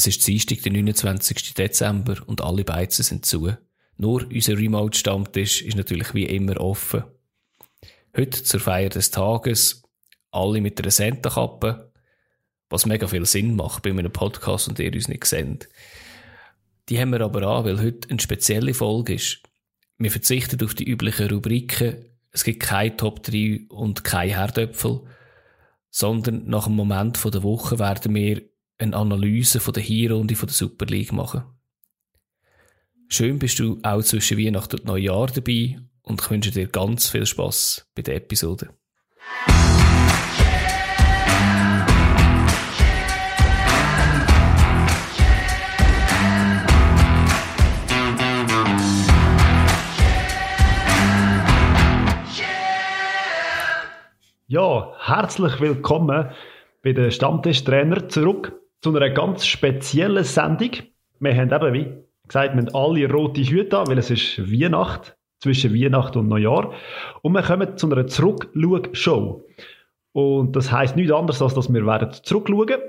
Es ist Dienstag, der 29. Dezember und alle Beizen sind zu. Nur unser Remote-Stammtisch ist natürlich wie immer offen. Heute zur Feier des Tages, alle mit einer Senta-Kappe, was mega viel Sinn macht bei einem Podcast und ihr uns nicht seht. Die haben wir aber an, weil heute eine spezielle Folge ist. Wir verzichten auf die üblichen Rubriken, es gibt keine Top 3 und keine Herdöpfel, sondern nach dem Moment der Woche werden wir eine Analyse von der Hinrunde von der Super League machen. Schön bist du auch zwischen Weihnachten und Neujahr dabei und ich wünsche dir ganz viel Spaß bei der Episode. Ja, herzlich willkommen bei den Stammtischtrainer zurück zu einer ganz speziellen Sendung. Wir haben eben, wie gesagt, wir haben alle rote Hüte an, weil es ist Weihnacht, zwischen Weihnacht und Neujahr. Und wir kommen zu einer Zurückschau-Show. Und das heisst nichts anderes, als dass wir werden zurückschauen.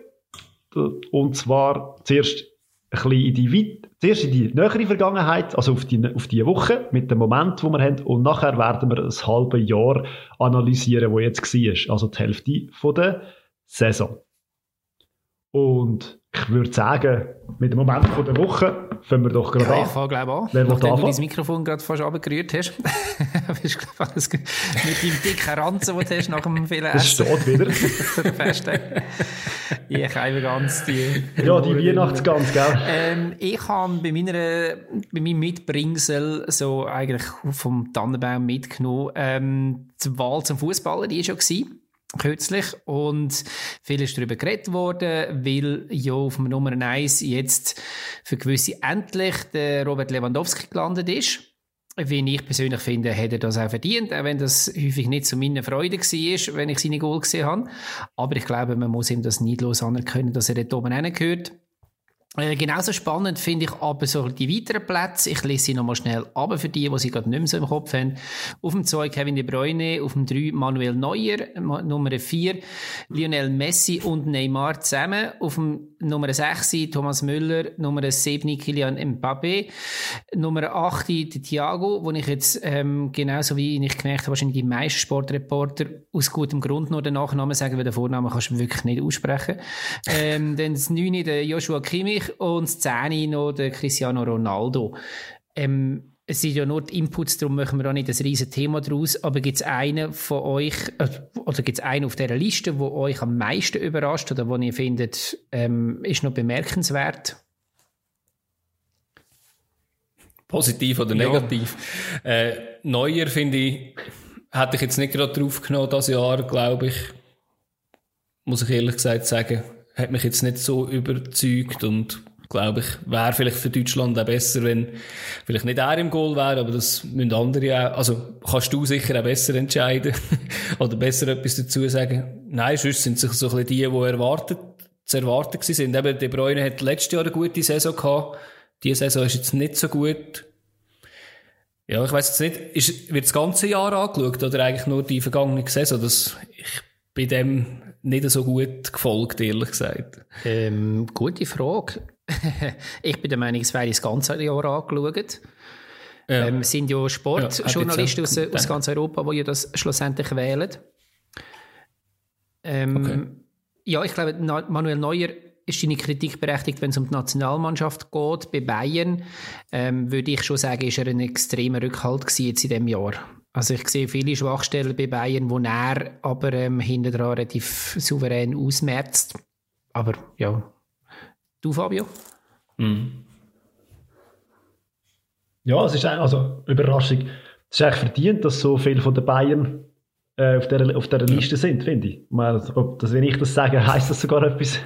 Und zwar zuerst ein bisschen in die, Weit zuerst in die nähere Vergangenheit, also auf die, auf die Woche, mit dem Moment, wo wir haben, und nachher werden wir ein halbes Jahr analysieren, wo jetzt war. Also die Hälfte von der Saison. Und ich würde sagen, mit dem Moment von der Woche fangen wir doch gerade ja, an. Ich fange glaube an. Wer Nachdem du dein Mikrofon gerade fast abgerührt hast. bist du glaube gut. mit deinem dicken Ranzen, den du hast nach dem vielen Das Essen. steht wieder. Festtag. Ich habe ganz die... ja, die Weihnachtsgans, gell? Ähm, ich habe bei, meiner, bei meinem Mitbringsel so eigentlich vom Tannenbaum mitgenommen. Ähm, die Wahl zum Fußballen, die war schon gewesen, kürzlich und viel ist darüber geredet worden, weil ja auf dem Nummer 1 jetzt für gewisse endlich der Robert Lewandowski gelandet ist. Wie ich persönlich finde, hätte er das auch verdient, auch wenn das häufig nicht zu meiner Freude war, wenn ich seine Goal gesehen habe. Aber ich glaube, man muss ihm das neidlos anerkennen, dass er dort oben hingehört. Äh, genauso spannend finde ich aber so die weiteren Plätze. Ich lese sie nochmal schnell ab für die, die sie gerade nicht mehr so im Kopf haben. Auf dem 2 Kevin De Bruyne, auf dem 3 Manuel Neuer, Nummer 4 Lionel Messi und Neymar zusammen. Auf dem Nummer 6 Thomas Müller, Nummer 7 Kylian Mbappé, Nummer 8 der Thiago, wo ich jetzt ähm, genauso wie ich gemerkt habe, wahrscheinlich die meisten Sportreporter aus gutem Grund nur den Nachnamen sagen, weil den Vornamen kannst du wirklich nicht aussprechen. Ähm, dann das 9 der Joshua Kimmich und das 10 noch der Cristiano Ronaldo. Ähm, es sind ja nur die Inputs, darum machen wir auch nicht ein riesen Thema daraus. Aber gibt es einen von euch, äh, oder gibt es einen auf dieser Liste, wo euch am meisten überrascht oder wo ihr findet, ähm, ist noch bemerkenswert? Positiv oder Ja. negativ. Äh, Neuer finde ich, hätte ich jetzt nicht gerade drauf genommen, das Jahr, glaube ich. Muss ich ehrlich gesagt sagen. Hat mich jetzt nicht so überzeugt und glaube ich, wäre vielleicht für Deutschland auch besser, wenn vielleicht nicht er im Goal wäre, aber das müssen andere auch, also kannst du sicher auch besser entscheiden oder besser etwas dazu sagen. Nein, sonst sind es so ein bisschen die, die erwartet, zu erwarten gewesen sind. Eben, De Bruyne hat letztes Jahr eine gute Saison gehabt. Die Saison ist jetzt nicht so gut. Ja, ich weiß jetzt nicht, ist, wird das ganze Jahr angeschaut oder eigentlich nur die vergangene Saison? Das, ich bin dem nicht so gut gefolgt, ehrlich gesagt. Ähm, gute Frage. ich bin der Meinung, es wäre das ganze Jahr angeschaut. Ja. Ähm, es sind ja Ja, Sportjournalisten hat aus, aus ganz Europa, die ja das schlussendlich wählen. Ähm, Okay. Ja, ich glaube, Manuel Neuer ist deine Kritik berechtigt, wenn es um die Nationalmannschaft geht. Bei Bayern ähm, würde ich schon sagen, ist er ein extremer Rückhalt jetzt in diesem Jahr. Also ich sehe viele Schwachstellen bei Bayern, wo er aber ähm, hinten dran relativ souverän ausmerzt. Aber ja, du Fabio? Mhm. Ja, es ist also Überraschung. Es ist eigentlich verdient, dass so viele von den Bayern äh, auf dieser auf dieser Liste sind, finde ich. Ich meine, ob das, wenn ich das sage, heisst das sogar etwas.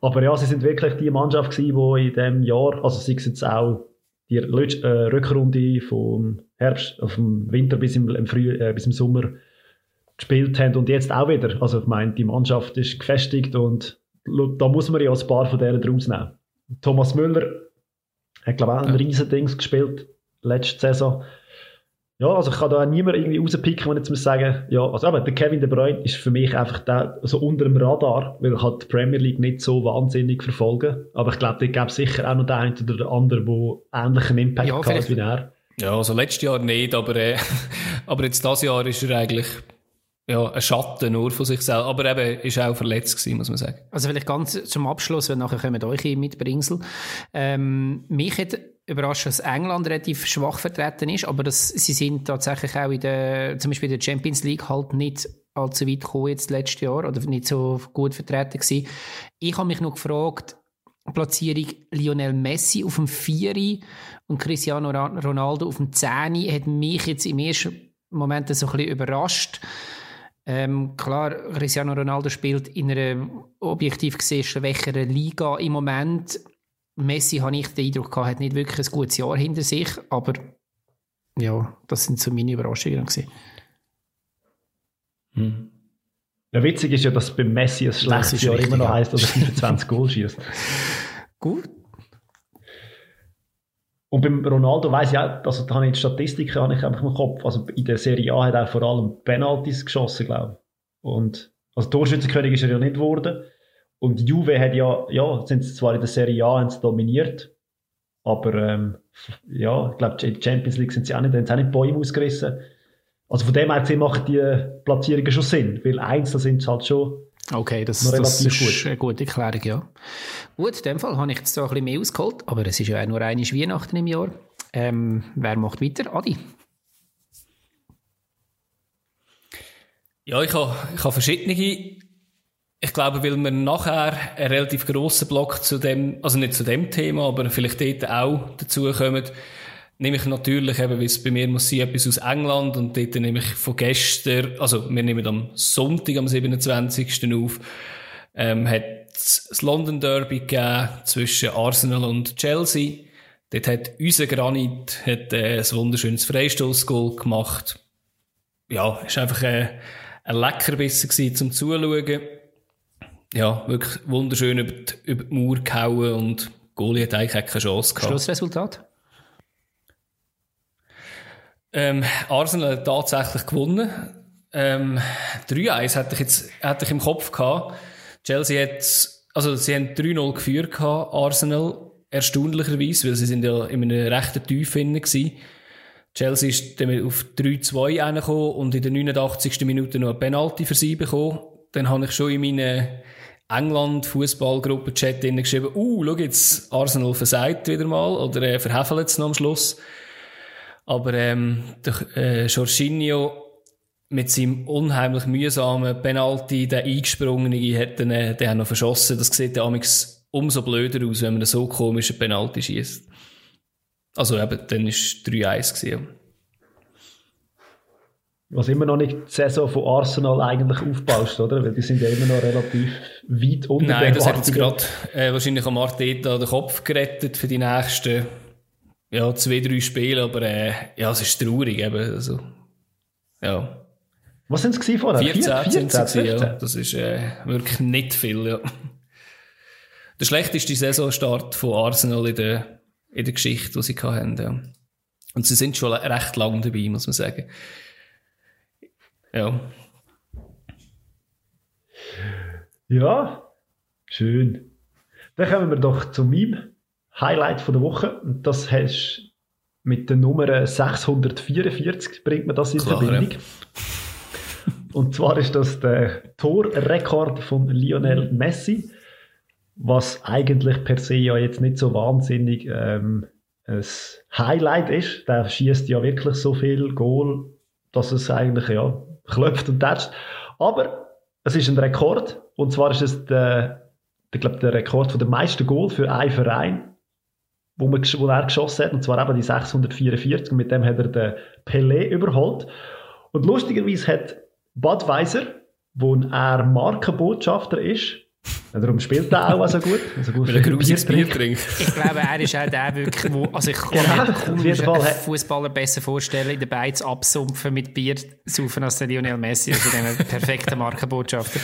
Aber ja, sie sind wirklich die Mannschaft gewesen, die in diesem Jahr, also sei es jetzt auch die äh, Rückrunde vom Herbst, auf dem Winter bis im, im Früh, äh, bis im Sommer gespielt haben und jetzt auch wieder. Also ich meine, die Mannschaft ist gefestigt und da muss man ja ein paar von denen draus nehmen. Thomas Müller hat, glaube ich, auch ein Ja. riesen Dings gespielt, letzte Saison. Ja, also ich kann da auch niemand irgendwie rauspicken, wenn ich jetzt muss sagen, ja, also aber der Kevin De Bruyne ist für mich einfach der, so unter dem Radar, weil ich halt die Premier League nicht so wahnsinnig verfolge. Aber ich glaube, da gäbe es sicher auch noch den einen oder den anderen, der ähnlichen Impact Ja, hat wie er. Ja, also letztes Jahr nicht, aber, äh, aber jetzt dieses Jahr ist er eigentlich ja, ein Schatten nur von sich selbst. Aber eben, ist auch verletzt gewesen, muss man sagen. Also vielleicht ganz zum Abschluss, weil nachher kommen eure Mitbringsel. Ähm, mich hat überrascht, dass England relativ schwach vertreten ist, aber dass sie sind tatsächlich auch in der, zum Beispiel in der Champions League halt nicht allzu weit gekommen jetzt letztes Jahr oder nicht so gut vertreten gewesen. Ich habe mich noch gefragt, Platzierung Lionel Messi auf dem Vieri und Cristiano Ronaldo auf dem Zehni hat mich jetzt im ersten Moment so ein bisschen überrascht. Ähm, klar, Cristiano Ronaldo spielt in einer objektiv gesehen schwächeren Liga im Moment. Messi, habe ich den Eindruck gehabt, hat nicht wirklich ein gutes Jahr hinter sich, aber ja, das sind so meine Überraschungen gewesen. Ja, witzig ist ja, dass bei Messi ein schlechtes Jahr immer noch ja. heisst, dass er 25 Goal schießt. Gut. Und beim Ronaldo weiss ich auch, also da habe ich die Statistiken habe ich einfach im Kopf. Also in der Serie A hat er vor allem Penalties geschossen, glaube ich. Und, also Torschützenkönig ist er ja nicht geworden. Und Juve hat ja, ja, sind sie zwar in der Serie A haben sie dominiert, aber, ähm, ja, ich glaube, in der Champions League sind sie auch nicht, haben sie auch nicht Bäume ausgerissen. Also von dem her gesehen machen die Platzierungen schon Sinn, weil einzeln sind sie halt schon, Okay, das, das ist gut. eine gute Erklärung, ja. Gut, in dem Fall habe ich jetzt da ein bisschen mehr ausgeholt, aber es ist ja auch nur eine Weihnachten im Jahr. Ähm, wer macht weiter? Adi. Ja, ich habe, ich habe verschiedene. Ich glaube, weil wir nachher einen relativ grossen Block zu dem, also nicht zu dem Thema, aber vielleicht dort auch dazu kommen, nehme ich natürlich eben, wie es bei mir muss sein, etwas aus England und dort nehme ich von gestern, also wir nehmen am Sonntag, am 27. auf, ähm, hat das London Derby gegeben zwischen Arsenal und Chelsea. Dort hat unser Granit hat, äh, ein wunderschönes Freistoßgoal gemacht ja, ist einfach ein, ein Leckerbissen gewesen zum Zuschauen. Ja, wirklich wunderschön über die, über die Mauer gehauen und Goalie hat eigentlich keine Chance gehabt. Schlussresultat? Ähm, Arsenal hat tatsächlich gewonnen. Ähm, 3-1 hätte ich jetzt hätte ich im Kopf gehabt. Chelsea hat, also sie haben 3-0 geführt gehabt, Arsenal, erstaunlicherweise, weil sie sind ja in einem rechten Tief hinten gewesen. Chelsea ist dann auf 3-2 reingekommen und in der 89. Minute noch eine Penalty für sie bekommen. Dann habe ich schon in meinen England-Fußballgruppen-Chat drinnen geschrieben, uh, schau jetzt, Arsenal versagt wieder mal oder äh, verhefelt es noch am Schluss. Aber ähm, der äh, Jorginho mit seinem unheimlich mühsamen Penalty, der eingesprungene, hat dann, äh, den hat noch verschossen. Das sieht dann umso blöder aus, wenn man so komische Penalty schießt. Also eben, dann ist 3-1 gewesen. Was immer noch nicht die Saison von Arsenal eigentlich aufbaust, oder? Weil die sind ja immer noch relativ weit unter Nein, das hat jetzt gerade äh, wahrscheinlich am Arteta den Kopf gerettet für die nächsten ja, zwei, drei Spiele, aber äh, ja, es ist traurig eben. Also, ja. Was sind es vorher? 14 sind sie 14, gewesen, ja. 15? Das ist äh, wirklich nicht viel, ja. Der schlechteste Saisonstart von Arsenal in der, in der Geschichte, die sie hatten, ja. Und sie sind schon recht lang dabei, muss man sagen. Ja. Ja, schön. Dann kommen wir doch zu meinem Highlight von der Woche. Und das hast mit der Nummer 644 bringt man das in Klar, Verbindung. Und zwar ist das der Torrekord von Lionel Messi, was eigentlich per se ja jetzt nicht so wahnsinnig ähm, ein Highlight ist. Der schießt ja wirklich so viel Goal, dass es eigentlich ja klopft und tätscht. Aber es ist ein Rekord und zwar ist es der, der, glaub, der Rekord der meisten Goal für einen Verein, wo, man, wo er geschossen hat, und zwar eben die 644 und mit dem hat er den Pelé überholt. Und lustigerweise hat Budweiser, wo er Markenbotschafter ist, darum spielt er auch so gut. Also gut Weil er für grusiges Bier trinkt. trinkt. Ich glaube, er ist auch der wirklich, wo, also ich kann mir hat- Fußballer besser vorstellen, in der Beiz absumpfen mit Bier saufen als der Lionel Messi, also dem perfekten Markenbotschafter.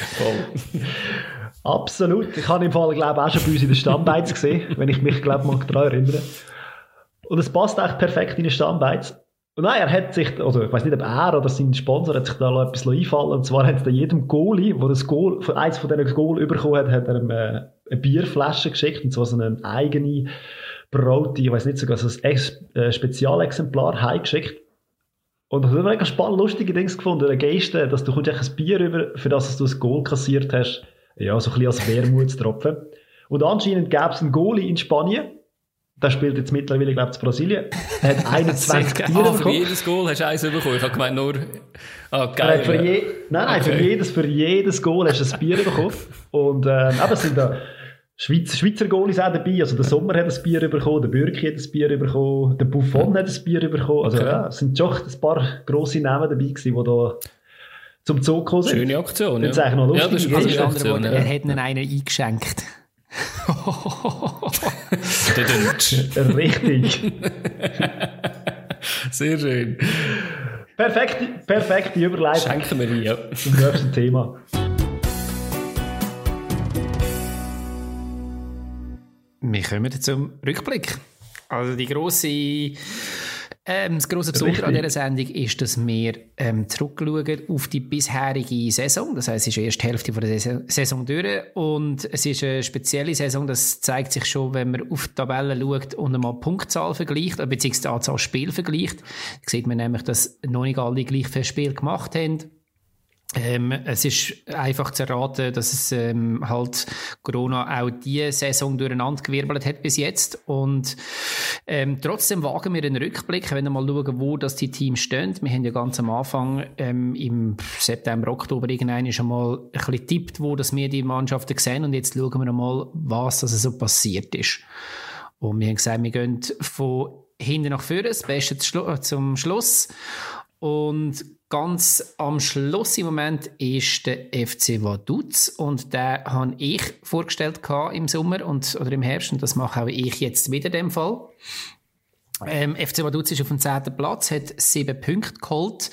Absolut. Ich habe im Fall, glaube ich, auch schon bei uns in den Stammbeiz gesehen, wenn ich mich, glaube mal daran erinnere. Und es passt echt perfekt in den Stammbeiz. Und nein, er hat sich, also ich weiß nicht, ob er oder sein Sponsor hat sich da noch etwas einfallen Und zwar hat er jedem Goalie, der das Goal, eins von diesen Goal bekommen hat, hat er ihm äh, eine Bierflasche geschickt. Und zwar so eine eigene braute, ich weiß nicht sogar so ein äh, Spezialexemplar heimgeschickt. Und ich habe mega spannend, lustige Dinge gefunden. Der Geiste, dass du kommst ein Bier über, für das du das Goal kassiert hast. Ja, so ein bisschen als Wermutstropfen. Und anscheinend gäbe es einen Goalie in Spanien, der spielt jetzt mittlerweile, glaube ich, in Brasilien. Er hat 21 Tiere ah, für jedes Goal hast du eins bekommen. Ich habe gemeint, nur... Ah, geil. Für je, nein, nein, okay. für, jedes, für jedes Goal hast du ein Bier bekommen. Und ähm, eben sind da Schweizer, Schweizer Goalies auch dabei. Also der Sommer hat ein Bier bekommen, der Bürki hat ein Bier bekommen, der Buffon hat ein Bier bekommen. Also okay. ja, es sind schon ein paar grosse Namen dabei gewesen, die da zum Zug gekommen sind. Schöne Aktion, ja. Das ist eigentlich noch lustig. Ja, das ist also, Aktion, ja. Er hat ihnen einen eingeschenkt. Richtig. Sehr schön. Perfekte, perfekte Überleitung. Schenken wir ihn, ja. Zum nächsten Thema. Wir kommen zum Rückblick. Also die grosse ähm, das grosse Besondere an dieser Sendung ist, dass wir ähm, zurückschauen auf die bisherige Saison. Das heisst, es ist die erste Hälfte der Saison, Saison durch und es ist eine spezielle Saison. Das zeigt sich schon, wenn man auf die Tabelle schaut und einmal Punktzahl vergleicht, beziehungsweise die Anzahl Spiele vergleicht. Da sieht man nämlich, dass noch nicht alle gleich viele Spiele gemacht haben. Ähm, es ist einfach zu erraten, dass es ähm, halt Corona auch diese Saison durcheinander gewirbelt hat bis jetzt. Und ähm, trotzdem wagen wir einen Rückblick, wenn wir mal schauen, wo das die Teams stehen. Wir haben ja ganz am Anfang ähm, im September, Oktober irgendwann schon mal ein bisschen tippt, wo das wir die Mannschaften sehen. Und jetzt schauen wir mal, was das so passiert ist. Und wir haben gesagt, wir gehen von hinten nach vorne, das Beste zum Schluss. Und ganz am Schluss im Moment ist der FC Vaduz und den habe ich vorgestellt im Sommer und, oder im Herbst und das mache auch ich jetzt wieder in dem Fall. Ähm, FC Vaduz ist auf dem 10. Platz, hat sieben Punkte geholt.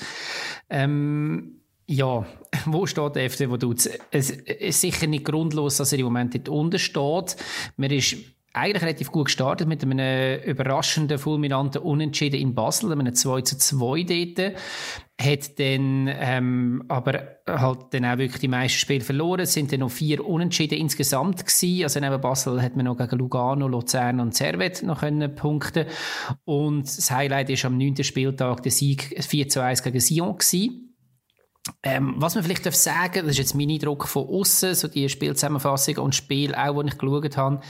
Ähm, ja, wo steht der FC Vaduz? Es ist sicher nicht grundlos, dass er im Moment dort unten steht. Man ist eigentlich relativ gut gestartet mit einem überraschenden, fulminanten Unentschieden in Basel, einem 2 zu 2 dort. Hat dann, ähm, aber halt dann auch wirklich die meisten Spiele verloren. Es sind dann noch vier Unentschieden insgesamt gewesen. Also neben Basel hat man noch gegen Lugano, Luzern und Servet noch können punkten. Und das Highlight ist am 9. Spieltag der Sieg 4 zu 1 gegen Sion gewesen. Ähm, was man vielleicht sagen darf das ist jetzt mein Eindruck von außen, so die Spielzusammenfassung und Spiel auch, die ich geschaut habe,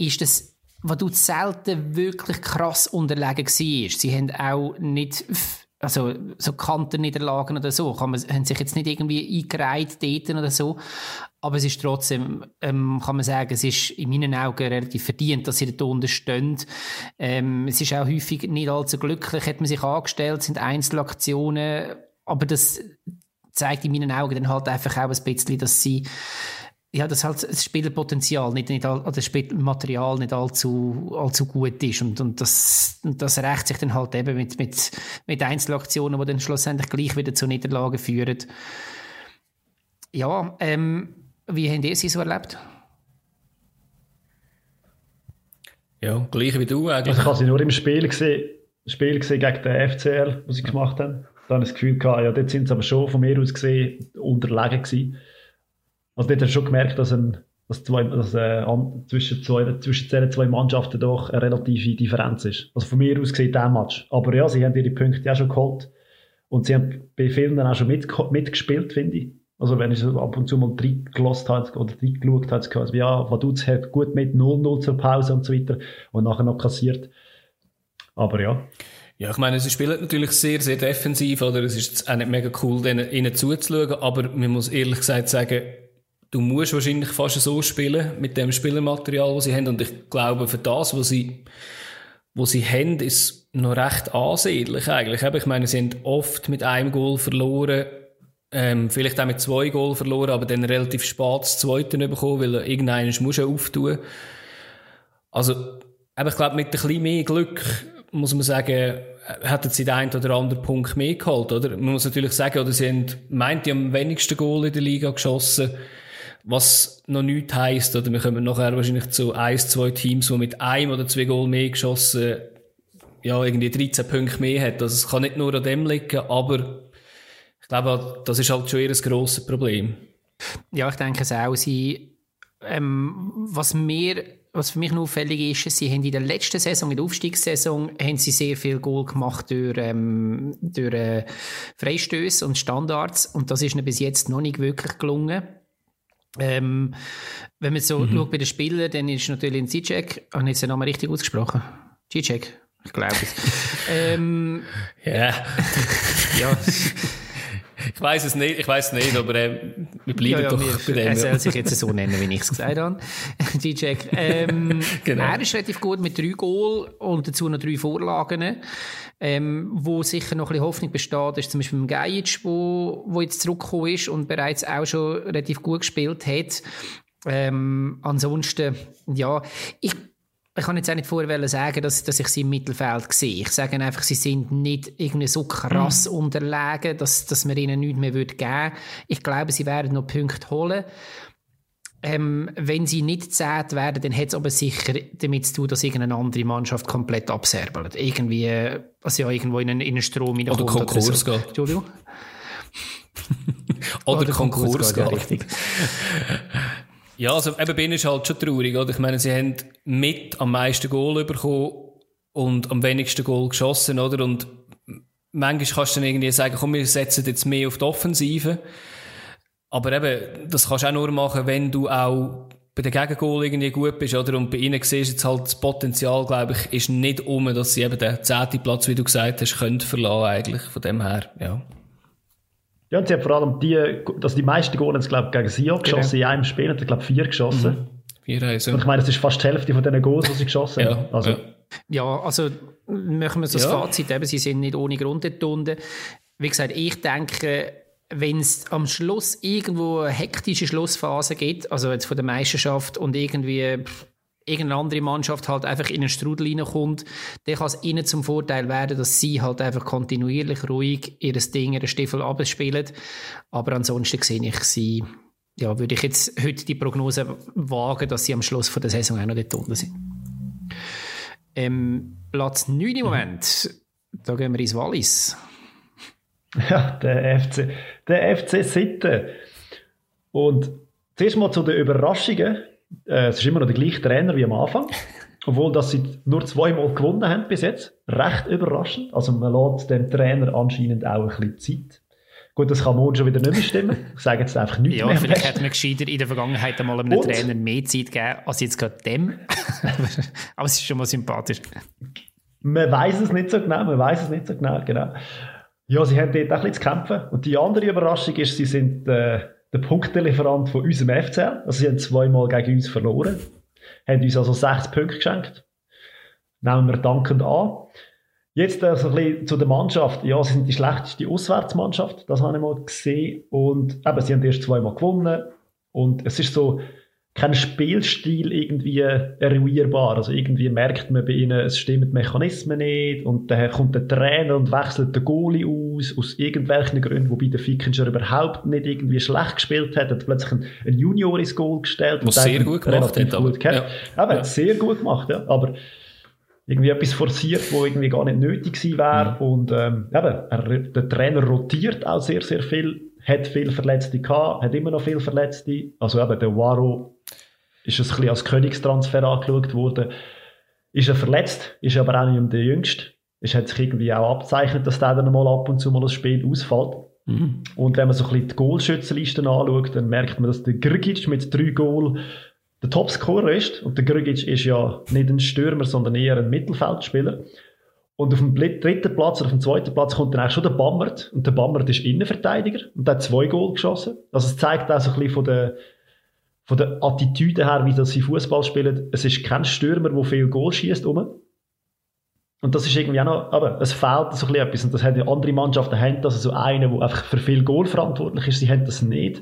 ist das, was du selten wirklich krass unterlegen war. Sie haben auch nicht, also so Kantenniederlagen oder so, kann man, haben sich jetzt nicht irgendwie eingereiht dort oder so. Aber es ist trotzdem, ähm, kann man sagen, es ist in meinen Augen relativ verdient, dass sie da unten stehen. Ähm, es ist auch häufig nicht allzu glücklich, hat man sich angestellt, sind Einzelaktionen, aber das zeigt in meinen Augen dann halt einfach auch ein bisschen, dass sie ja, dass halt das Spielpotenzial nicht, nicht all, das Spielmaterial nicht allzu, allzu gut ist und, und das, das rächt sich dann halt eben mit, mit, mit Einzelaktionen, die dann schlussendlich gleich wieder zu Niederlagen führen. Ja, ähm, wie habt ihr sie so erlebt? Ja, gleich wie du eigentlich. Also ich habe sie nur im Spiel gesehen, Spiel gesehen gegen den FCL, was sie gemacht haben. Da habe ich das Gefühl gehabt, ja, dort sind sie aber schon von mir aus gesehen unterlegen gewesen. Also dort hast du schon gemerkt, dass, ein, dass, zwei, dass äh, zwischen, zwei, zwischen diesen zwei Mannschaften doch eine relative Differenz ist. Also von mir aus gesehen der Match. Aber ja, sie haben ihre Punkte auch schon geholt. Und sie haben bei vielen dann auch schon mit, mitgespielt, finde ich. Also wenn ich so ab und zu mal reingelost habe oder reingeschaut habe, also ja, Vaduz hat gut mit 0-0 zur Pause und so weiter und nachher noch kassiert. Aber ja. Ja, ich meine, sie spielen natürlich sehr, sehr defensiv, oder? Es ist auch nicht mega cool, ihnen zuzuschauen, aber man muss ehrlich gesagt sagen, du musst wahrscheinlich fast so spielen mit dem Spielermaterial, das sie haben. Und ich glaube, für das, was sie, was sie haben, ist noch recht ansehnlich eigentlich. Ich meine, sie haben oft mit einem Goal verloren, ähm, vielleicht auch mit zwei Goal verloren, aber dann relativ spät das zweite bekommen, weil irgendeiner muss ja auftun. Also, aber ich glaube, mit ein bisschen mehr Glück muss man sagen, hätten sie den einen oder anderen Punkt mehr geholt, oder? Man muss natürlich sagen, oder sie haben, meint, die am wenigsten Goal in der Liga geschossen. Was noch nichts heisst, oder wir kommen nachher wahrscheinlich zu ein, zwei Teams, die mit einem oder zwei Goal mehr geschossen ja, irgendwie 13 Punkte mehr hat. Also es kann nicht nur an dem liegen, aber ich glaube, das ist halt schon eher ein grosses Problem. Ja, ich denke es auch. Sie, ähm, was mir was für mich noch auffällig ist, sie haben in der letzten Saison, in der Aufstiegssaison, haben sie sehr viel Goal gemacht durch, ähm, durch äh, Freistöße und Standards und das ist ihnen bis jetzt noch nicht wirklich gelungen. Ähm, wenn man so mhm. schaut bei den Spielern, dann ist natürlich ein Zizek, habe ich jetzt den Namen richtig ausgesprochen? Zizek, ich glaube es. ähm, ja. ja. Ich weiß es nicht, ich weiß nicht, aber äh, wir bleiben ja, ja, doch wir, bei dem. Er soll sich jetzt so nennen, wie ich es gesagt habe. DJ. Ähm, genau. Er ist relativ gut mit drei Goal und dazu noch drei Vorlagen. Ähm, wo sicher noch ein bisschen Hoffnung besteht, ist zum Beispiel mit Gajic, wo, wo jetzt zurückgekommen ist und bereits auch schon relativ gut gespielt hat. Ähm, ansonsten, ja, ich ich kann jetzt auch nicht vorher sagen, dass, dass ich sie im Mittelfeld sehe. Ich sage einfach, sie sind nicht irgendwie so krass mhm. unterlegen, dass, dass man ihnen nichts mehr geben würde. Ich glaube, sie werden noch Punkte holen. Ähm, wenn sie nicht zählt werden, dann hat es aber sicher damit zu tun, dass irgendeine andere Mannschaft komplett abserbelt. Irgendwie, also ja, irgendwo in einen, in einen Strom Oder Konkurs oder so. geht. Entschuldigung? oder, oder Konkurs, Konkurs geht. Ja, richtig. Ja, also eben bin ich halt schon traurig, oder? Ich meine, sie haben mit am meisten Goal bekommen und am wenigsten Goal geschossen, oder? Und manchmal kannst du dann irgendwie sagen, komm, wir setzen jetzt mehr auf die Offensive. Aber eben, das kannst du auch nur machen, wenn du auch bei den Gegengol irgendwie gut bist, oder? Und bei ihnen siehst du jetzt halt das Potenzial, glaube ich, ist nicht um, dass sie eben den zehnten Platz, wie du gesagt hast, können verlassen eigentlich. Von dem her, ja. Ja, und sie haben vor allem die, also die meisten Goals, glaube ich, gegen Sion genau. geschossen. In einem Spiel hat er, glaube ich, vier geschossen. Mhm. Vier also. Und ich meine, das ist fast die Hälfte von diesen Goals, die sie geschossen haben. ja, also. Ja. also machen wir so das ja. Fazit, eben, sie sind nicht ohne Grund dort Wie gesagt, ich denke, wenn es am Schluss irgendwo eine hektische Schlussphase gibt, also jetzt von der Meisterschaft und irgendwie irgendeine andere Mannschaft halt einfach in einen Strudel reinkommt, dann kann es ihnen zum Vorteil werden, dass sie halt einfach kontinuierlich ruhig ihr Ding, ihren Stiefel abspielen. Aber ansonsten sehe ich sie, ja, würde ich jetzt heute die Prognose wagen, dass sie am Schluss von der Saison auch noch dort unten sind. Ähm, Platz 9 im Moment, da gehen wir ins Wallis. Ja, der FC, der FC Sitten. Und zuerst mal zu den Überraschungen äh, es ist immer noch der gleiche Trainer wie am Anfang. Obwohl, dass sie nur zweimal gewonnen haben bis jetzt. Recht überraschend. Also man lässt dem Trainer anscheinend auch ein bisschen Zeit. Gut, das kann morgen schon wieder nicht mehr stimmen. Ich sage jetzt einfach nichts ja, mehr. Ja, vielleicht hätte man gescheiter in der Vergangenheit einmal einem Und? Trainer mehr Zeit gegeben, als jetzt gerade dem. Aber es ist schon mal sympathisch. Man weiß es nicht so genau, man weiß es nicht so genau, genau. Ja, sie haben dort auch ein bisschen zu kämpfen. Und die andere Überraschung ist, sie sind äh, der Punktelieferant von unserem FCL. Also sie haben zweimal gegen uns verloren, haben uns also sechs Punkte geschenkt. Nehmen wir dankend an. Jetzt also ein bisschen zu der Mannschaft. Ja, sie sind die schlechteste Auswärtsmannschaft, das habe ich mal gesehen. Und eben, sie haben erst zweimal gewonnen. Und es ist so, kein Spielstil irgendwie eruierbar. Also irgendwie merkt man bei ihnen, es stimmen die Mechanismen nicht und daher kommt der Trainer und wechselt den Goalie aus, aus irgendwelchen Gründen, wobei der Fickinger überhaupt nicht irgendwie schlecht gespielt hat, hat plötzlich einen, einen Junior ins Goal gestellt. Was sehr gut gemacht hat. Gut ja. Aber ja. sehr gut gemacht, ja. Aber irgendwie etwas forciert, wo irgendwie gar nicht nötig gewesen wäre. Mhm. Und ähm, eben, er, der Trainer rotiert auch sehr, sehr viel hat viele Verletzte gehabt, hat immer noch viele Verletzte. Also eben der Waro ist ein bisschen als Königstransfer angeschaut worden. Ist er verletzt, ist aber auch nicht der Jüngste. Es hat sich irgendwie auch abzeichnet, dass der dann mal ab und zu mal das Spiel ausfällt. Mhm. Und wenn man so ein bisschen die Goalschützenlisten anschaut, dann merkt man, dass der Grgic mit drei Goal der Topscorer ist. Und der Grgic ist ja nicht ein Stürmer, sondern eher ein Mittelfeldspieler. Und auf dem dritten Platz oder auf dem zweiten Platz kommt dann auch schon der Bammert. Und der Bammert ist Innenverteidiger und hat zwei Goal geschossen. Also es zeigt auch so ein bisschen von der, von der Attitüde her, wie sie Fußball spielen. Es ist kein Stürmer, der viel Goal schießt. Und das ist irgendwie auch noch, aber es fehlt so ein bisschen etwas. Und das haben die andere Mannschaften, haben das also einen, der einfach für viel Goal verantwortlich ist. Sie haben das nicht.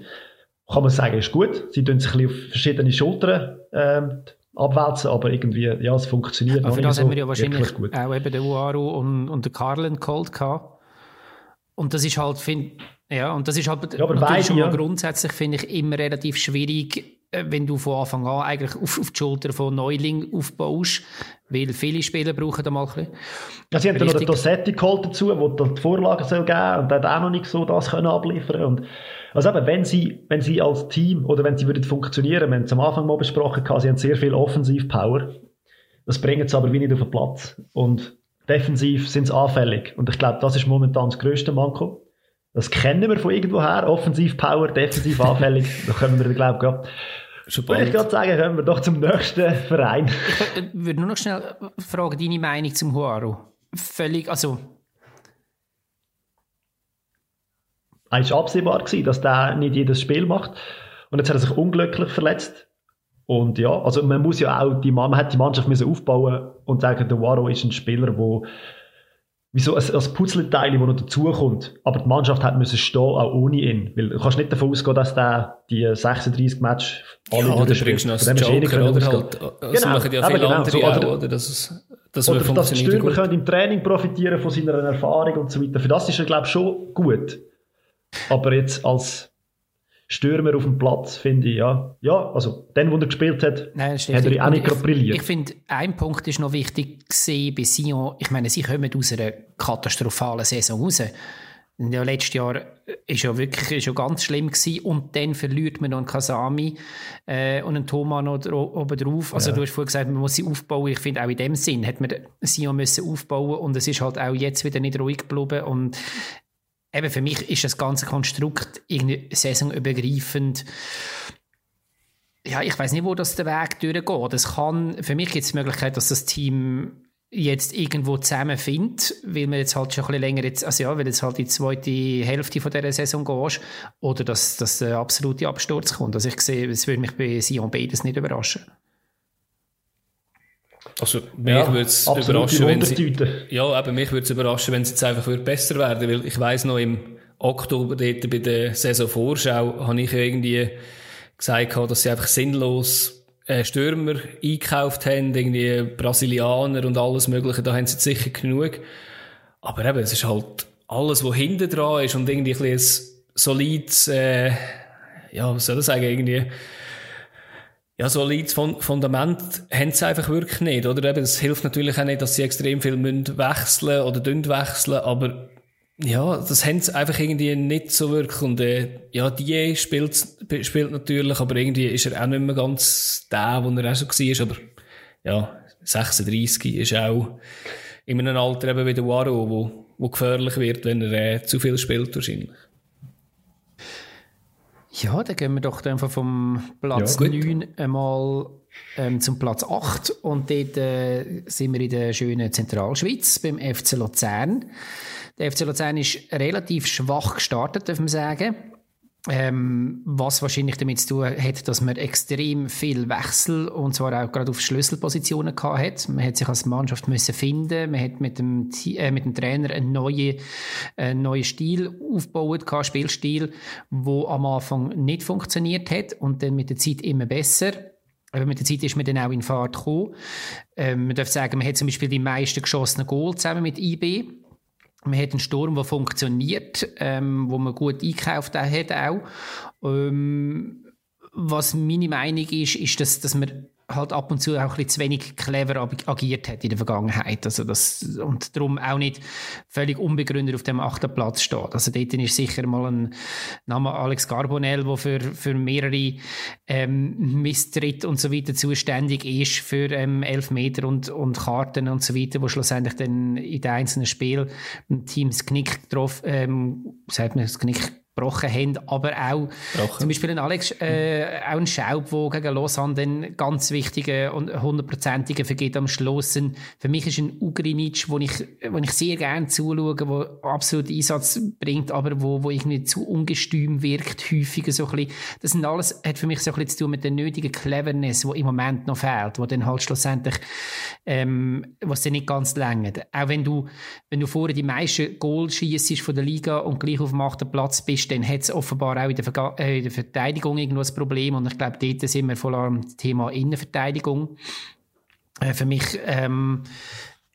Kann man sagen, ist gut. Sie tun sich ein bisschen auf verschiedene Schultern, ähm, abwälzen, aber irgendwie, ja, es funktioniert aber für das so haben wir ja wahrscheinlich auch eben den Uaru und, und den Carlin geholt gehabt. Und das ist halt, find, ja, und das ist halt ja, aber natürlich schon mal grundsätzlich, finde ich, immer relativ schwierig, äh, wenn du von Anfang an eigentlich auf, auf die Schulter von Neuling aufbaust, weil viele Spieler brauchen da mal ein bisschen. Ja, sie haben dann noch den Dossetti geholt dazu, der die Vorlagen soll geben und der hat auch noch nicht so das können abliefern und also eben, wenn sie, wenn sie als Team oder wenn sie würden funktionieren, wir haben es am Anfang mal besprochen, sie haben sehr viel Offensiv-Power. Das bringen sie aber wie nicht auf den Platz. Und defensiv sind sie anfällig. Und ich glaube, das ist momentan das grösste Manko. Das kennen wir von irgendwoher. Offensiv-Power, defensiv anfällig. da können wir, glaube ich, gerade würde ich gerade sagen, kommen wir doch zum nächsten Verein. Ich würde nur noch schnell fragen, deine Meinung zum Huaro. Völlig, also Es war absehbar, gewesen, dass der nicht jedes Spiel macht. Und jetzt hat er sich unglücklich verletzt. Und ja, also man muss ja auch, die, man hat die Mannschaft müssen aufbauen und sagen, der Waro ist ein Spieler, wo wie so ein, ein Puzzleteil, das noch dazukommt. Aber die Mannschaft hat müssen stehen, auch ohne ihn. Weil du kannst nicht davon ausgehen, dass der die 36 Matches alle ja, durchspielt. Ja, oder bringst du Joker, oder halt, also genau, machen ja viele genau, andere so, auch, oder, dass es, dass oder dass die Stürmer können im Training profitieren von seiner Erfahrung und so weiter. Für das ist er, glaube ich, schon gut. Aber jetzt als Stürmer auf dem Platz, finde ich, ja. Ja, also, den, wo er gespielt hat, Nein, hat er auch nicht gerade brilliert. Ich finde, ein Punkt ist noch wichtig bei Sion. Ich meine, sie kommen aus einer katastrophalen Saison raus. Ja, letztes Jahr ist ja wirklich ist ja ganz schlimm gewesen. und dann verliert man noch einen Kasami äh, und einen Thomas noch oben drauf. Also ja. du hast vorhin gesagt, man muss sie aufbauen. Ich finde auch in dem Sinn hat man Sion müssen aufbauen und es ist halt auch jetzt wieder nicht ruhig geblieben und eben für mich ist das ganze Konstrukt irgendwie saisonübergreifend. Ja, ich weiß nicht, wo das der Weg durchgeht. Das kann, für mich gibt es die Möglichkeit, dass das Team jetzt irgendwo zusammenfindet, weil man jetzt halt schon ein bisschen länger jetzt, also ja, weil jetzt halt die zweite Hälfte von dieser Saison gehst, oder dass, dass der absolute Absturz kommt. Also ich sehe, es würde mich bei Sion beides nicht überraschen. Also mich ja, würde es überraschen, wenn sie, ja, eben mich würde es überraschen, wenn es jetzt einfach besser werden, weil ich weiß noch im Oktober dort bei der Saisonvorschau habe ich irgendwie gesagt, dass sie einfach sinnlos äh, Stürmer eingekauft haben, irgendwie Brasilianer und alles Mögliche, da haben sie sicher genug. Aber eben, es ist halt alles, was hinten dran ist und irgendwie ein, ein solides, äh, ja, was soll ich sagen, irgendwie ja, so solides Fundament haben sie einfach wirklich nicht, oder? Eben, es hilft natürlich auch nicht, dass sie extrem viel müssen wechseln oder dünn wechseln, aber ja, das haben sie einfach irgendwie nicht so wirklich. Und äh, ja, die spielt, spielt natürlich, aber irgendwie ist er auch nicht mehr ganz der, wo er auch so war. Aber ja, 36 ist auch in einem Alter eben wie der Waro, wo, wo gefährlich wird, wenn er äh, zu viel spielt wahrscheinlich. Ja, dann gehen wir doch einfach vom Platz ja, 9 einmal ähm, zum Platz 8 und dort äh, sind wir in der schönen Zentralschweiz beim FC Luzern. Der FC Luzern ist relativ schwach gestartet, darf man sagen. Ähm, was wahrscheinlich damit zu tun hat, dass man extrem viel Wechsel und zwar auch gerade auf Schlüsselpositionen gehabt hat. Man hat sich als Mannschaft müssen finden, man hat mit dem, äh, mit dem Trainer einen neuen, einen neuen Stil aufgebaut, gehabt, Spielstil, wo am Anfang nicht funktioniert hat und dann mit der Zeit immer besser. Aber mit der Zeit ist man dann auch in Fahrt gekommen. Ähm, man darf sagen, man hat zum Beispiel die meisten geschossenen Goal zusammen mit IB man hat einen Sturm, der funktioniert, ähm, wo man gut eingekauft hat auch. Ähm, was meine Meinung ist, ist, dass, dass man halt ab und zu auch ein bisschen zu wenig clever agiert hat in der Vergangenheit. Also das, und darum auch nicht völlig unbegründet auf dem achten Platz steht. Also dort ist sicher mal ein Name Alex Carbonell, der für, für mehrere ähm, Misstritt und so weiter zuständig ist, für ähm, Elfmeter und, und Karten und so weiter, wo schlussendlich dann in den einzelnen Spielen ein Team das Knick getroffen, ähm, sagt man das Knick gebrochen haben, aber auch Brochen. zum Beispiel ein Alex, äh, auch ein Schaub, der gegen Lausanne den ganz wichtigen und hundertprozentigen vergeht am Schluss. Für mich ist ein Ugrinic, wo ich, wo ich sehr gerne zuschaue, der absolut Einsatz bringt, aber wo, wo irgendwie zu ungestüm wirkt, häufiger so ein bisschen. Das sind alles, hat für mich so ein bisschen zu tun mit der nötigen Cleverness, die im Moment noch fehlt, wo dann halt schlussendlich, ähm, was dann nicht ganz längert. Auch wenn du, wenn du vorher die meisten Goals schießt von der Liga und gleich auf dem achten Platz bist, dann hat es offenbar auch in der, äh, in der Verteidigung irgendwo ein Problem. Und ich glaube, dort sind wir voll am Thema Innenverteidigung. Äh, für mich, ähm,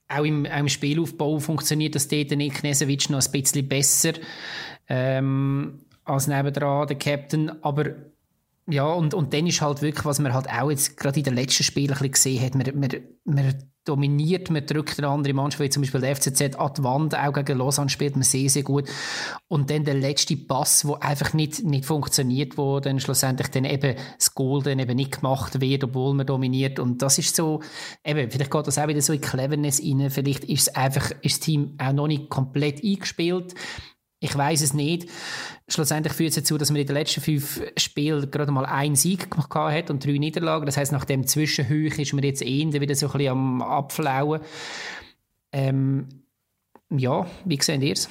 auch im, auch im, Spielaufbau funktioniert das dort Nick Knesewitsch noch ein bisschen besser ähm, als nebendran der Captain. Aber Ja, und, und dann ist halt wirklich, was man halt auch jetzt gerade in den letzten Spielen ein bisschen gesehen hat, man, man, man dominiert, man drückt eine andere Mannschaft, wie zum Beispiel der FCZ an die Wand, auch gegen Lausanne spielt man sehr, sehr gut. Und dann der letzte Pass, wo einfach nicht, nicht funktioniert, wo dann schlussendlich dann eben das Goal dann eben nicht gemacht wird, obwohl man dominiert. Und das ist so, eben, vielleicht geht das auch wieder so in Cleverness rein, vielleicht ist es einfach, ist das Team auch noch nicht komplett eingespielt. Ich weiß es nicht. Schlussendlich führt es dazu, dass man in den letzten fünf Spielen gerade mal einen Sieg gehabt hat und drei Niederlagen. Das heißt, nach dem Zwischenhöch ist man jetzt eher wieder so ein bisschen am Abflauen. Ähm, ja, wie seht ihr es?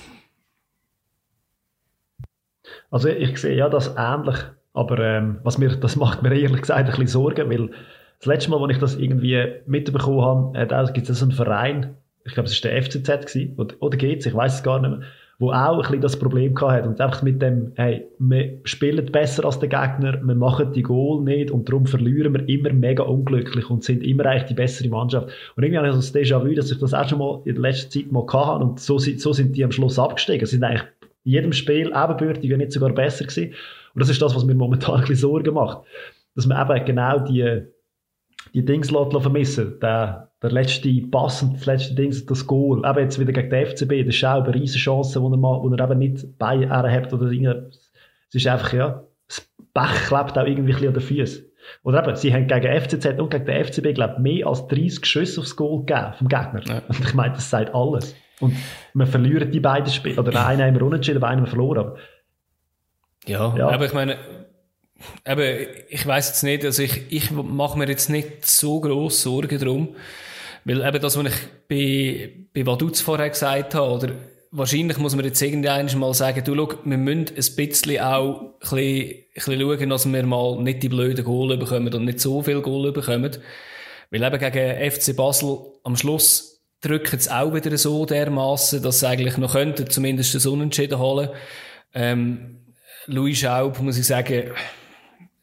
Also ich sehe ja das ähnlich, aber ähm, was mir, das macht mir ehrlich gesagt ein bisschen Sorgen, weil das letzte Mal, als ich das irgendwie mitbekommen habe, äh, gibt es einen Verein, ich glaube, es war der FCZ gewesen, oder, oder geht's, ich weiß es gar nicht mehr, wo auch ein bisschen das Problem hat und einfach mit dem, hey, wir spielen besser als der Gegner, wir machen die Goal nicht und darum verlieren wir immer mega unglücklich und sind immer eigentlich die bessere Mannschaft. Und irgendwie habe ich so das Déjà-vu, dass ich das auch schon mal in der letzten Zeit mal hatte und so, so sind die am Schluss abgestiegen. Sie sind eigentlich in jedem Spiel ebenbürtig, wenn nicht sogar besser gewesen. Und das ist das, was mir momentan ein bisschen Sorgen macht. Dass man eben genau die, die Dings vermissen der, der letzte Pass und das letzte Ding, das Goal. Eben jetzt wieder gegen den FCB, das ist auch eine riesige Chance, die er, mal, wo er eben nicht bei er hat oder Es ist einfach, ja, das Pech klebt auch irgendwie ein bisschen an den Füßen. Oder eben, sie haben gegen FCZ und gegen den FCB, glaube ich, mehr als 30 Schüsse aufs Goal gegeben vom Gegner. Ja. Und ich meine, das sagt alles. Und wir verlieren die beiden Spiele. Oder einen haben wir unentschieden, einen haben wir verloren. Aber ja, ja, aber ich meine, aber ich weiß jetzt nicht, also ich, ich mache mir jetzt nicht so groß Sorgen darum, weil eben das, was ich bei, bei Vaduz vorher gesagt habe, oder wahrscheinlich muss man jetzt irgendwann mal sagen, du, schau, wir müssen ein bisschen auch ein bisschen, ein bisschen schauen, dass wir mal nicht die blöden Goal bekommen und nicht so viel Goal bekommen. Weil eben gegen FC Basel am Schluss drückt es auch wieder so dermaßen, dass sie eigentlich noch könnten, zumindest das Unentschieden holen. Ähm, Louis Schaub, muss ich sagen,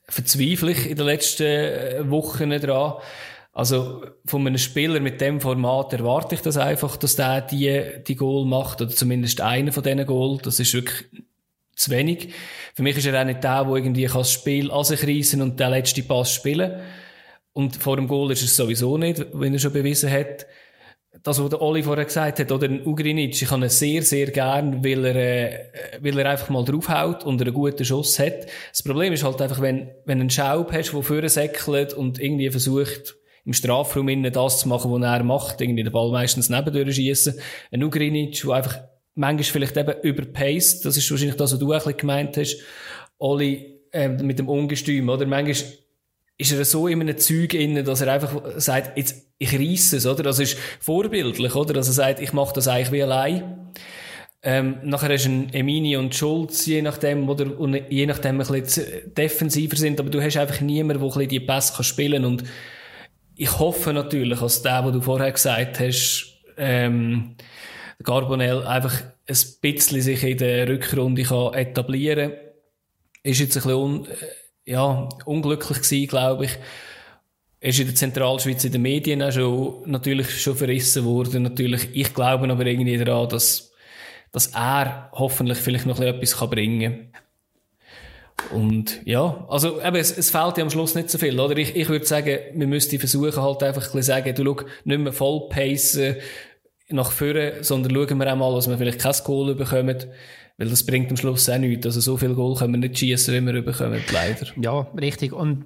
verzweifle ich in den letzten Wochen dran. Also von einem Spieler mit dem Format erwarte ich das einfach, dass der die, die Goal macht, oder zumindest einer von diesen Goal. Das ist wirklich zu wenig. Für mich ist er auch nicht der, der irgendwie das Spiel an sich reissen und den letzten Pass spielen. Und vor dem Goal ist es sowieso nicht, wenn er schon bewiesen hat. Das, was der Oli vorher gesagt hat, oder ein Ugrinic, ich kann ihn sehr, sehr gern, weil er, äh, weil er einfach mal draufhaut und einen guten Schuss hat. Das Problem ist halt einfach, wenn, wenn einen Schaub hast, der vorne säckelt und irgendwie versucht, im Strafraum innen das zu machen, was er macht, irgendwie den Ball meistens nebendurch schießen. Ein Ugrinic, der einfach manchmal vielleicht eben überpaced, das ist wahrscheinlich das, was du ein bisschen gemeint hast, Oli, äh, mit dem Ungestüm, oder? Manchmal ist er so in einem Zeug innen, dass er einfach sagt, jetzt, ich reisse es, oder? Das ist vorbildlich, oder? Dass er sagt, ich mache das eigentlich wie allein. Ähm, nachher hast du einen Emini und Schulz, je nachdem, oder, und je nachdem ein bisschen defensiver sind, aber du hast einfach niemanden, der ein bisschen die Pässe spielen kann und ich hoffe natürlich, dass der, was du vorher gesagt hast, ähm, Carbonell einfach ein bisschen sich in der Rückrunde kann etablieren kann. Ist jetzt ein bisschen un, äh, ja, unglücklich gewesen, glaube ich. Ist in der Zentralschweiz in den Medien auch schon, natürlich schon verrissen worden. Natürlich, ich glaube aber irgendwie daran, dass, dass er hoffentlich vielleicht noch etwas bringen kann. Und ja, also eben, es, es fehlt ja am Schluss nicht so viel, oder? Ich, ich würde sagen, wir müssten versuchen halt einfach ein sagen, du schau, nicht mehr voll pacen nach vorne, sondern schauen wir auch mal, dass wir vielleicht kein Goal bekommen, weil das bringt am Schluss auch nichts. Also so viel Goal können wir nicht schießen, wie wir bekommen, leider. Ja, richtig. Und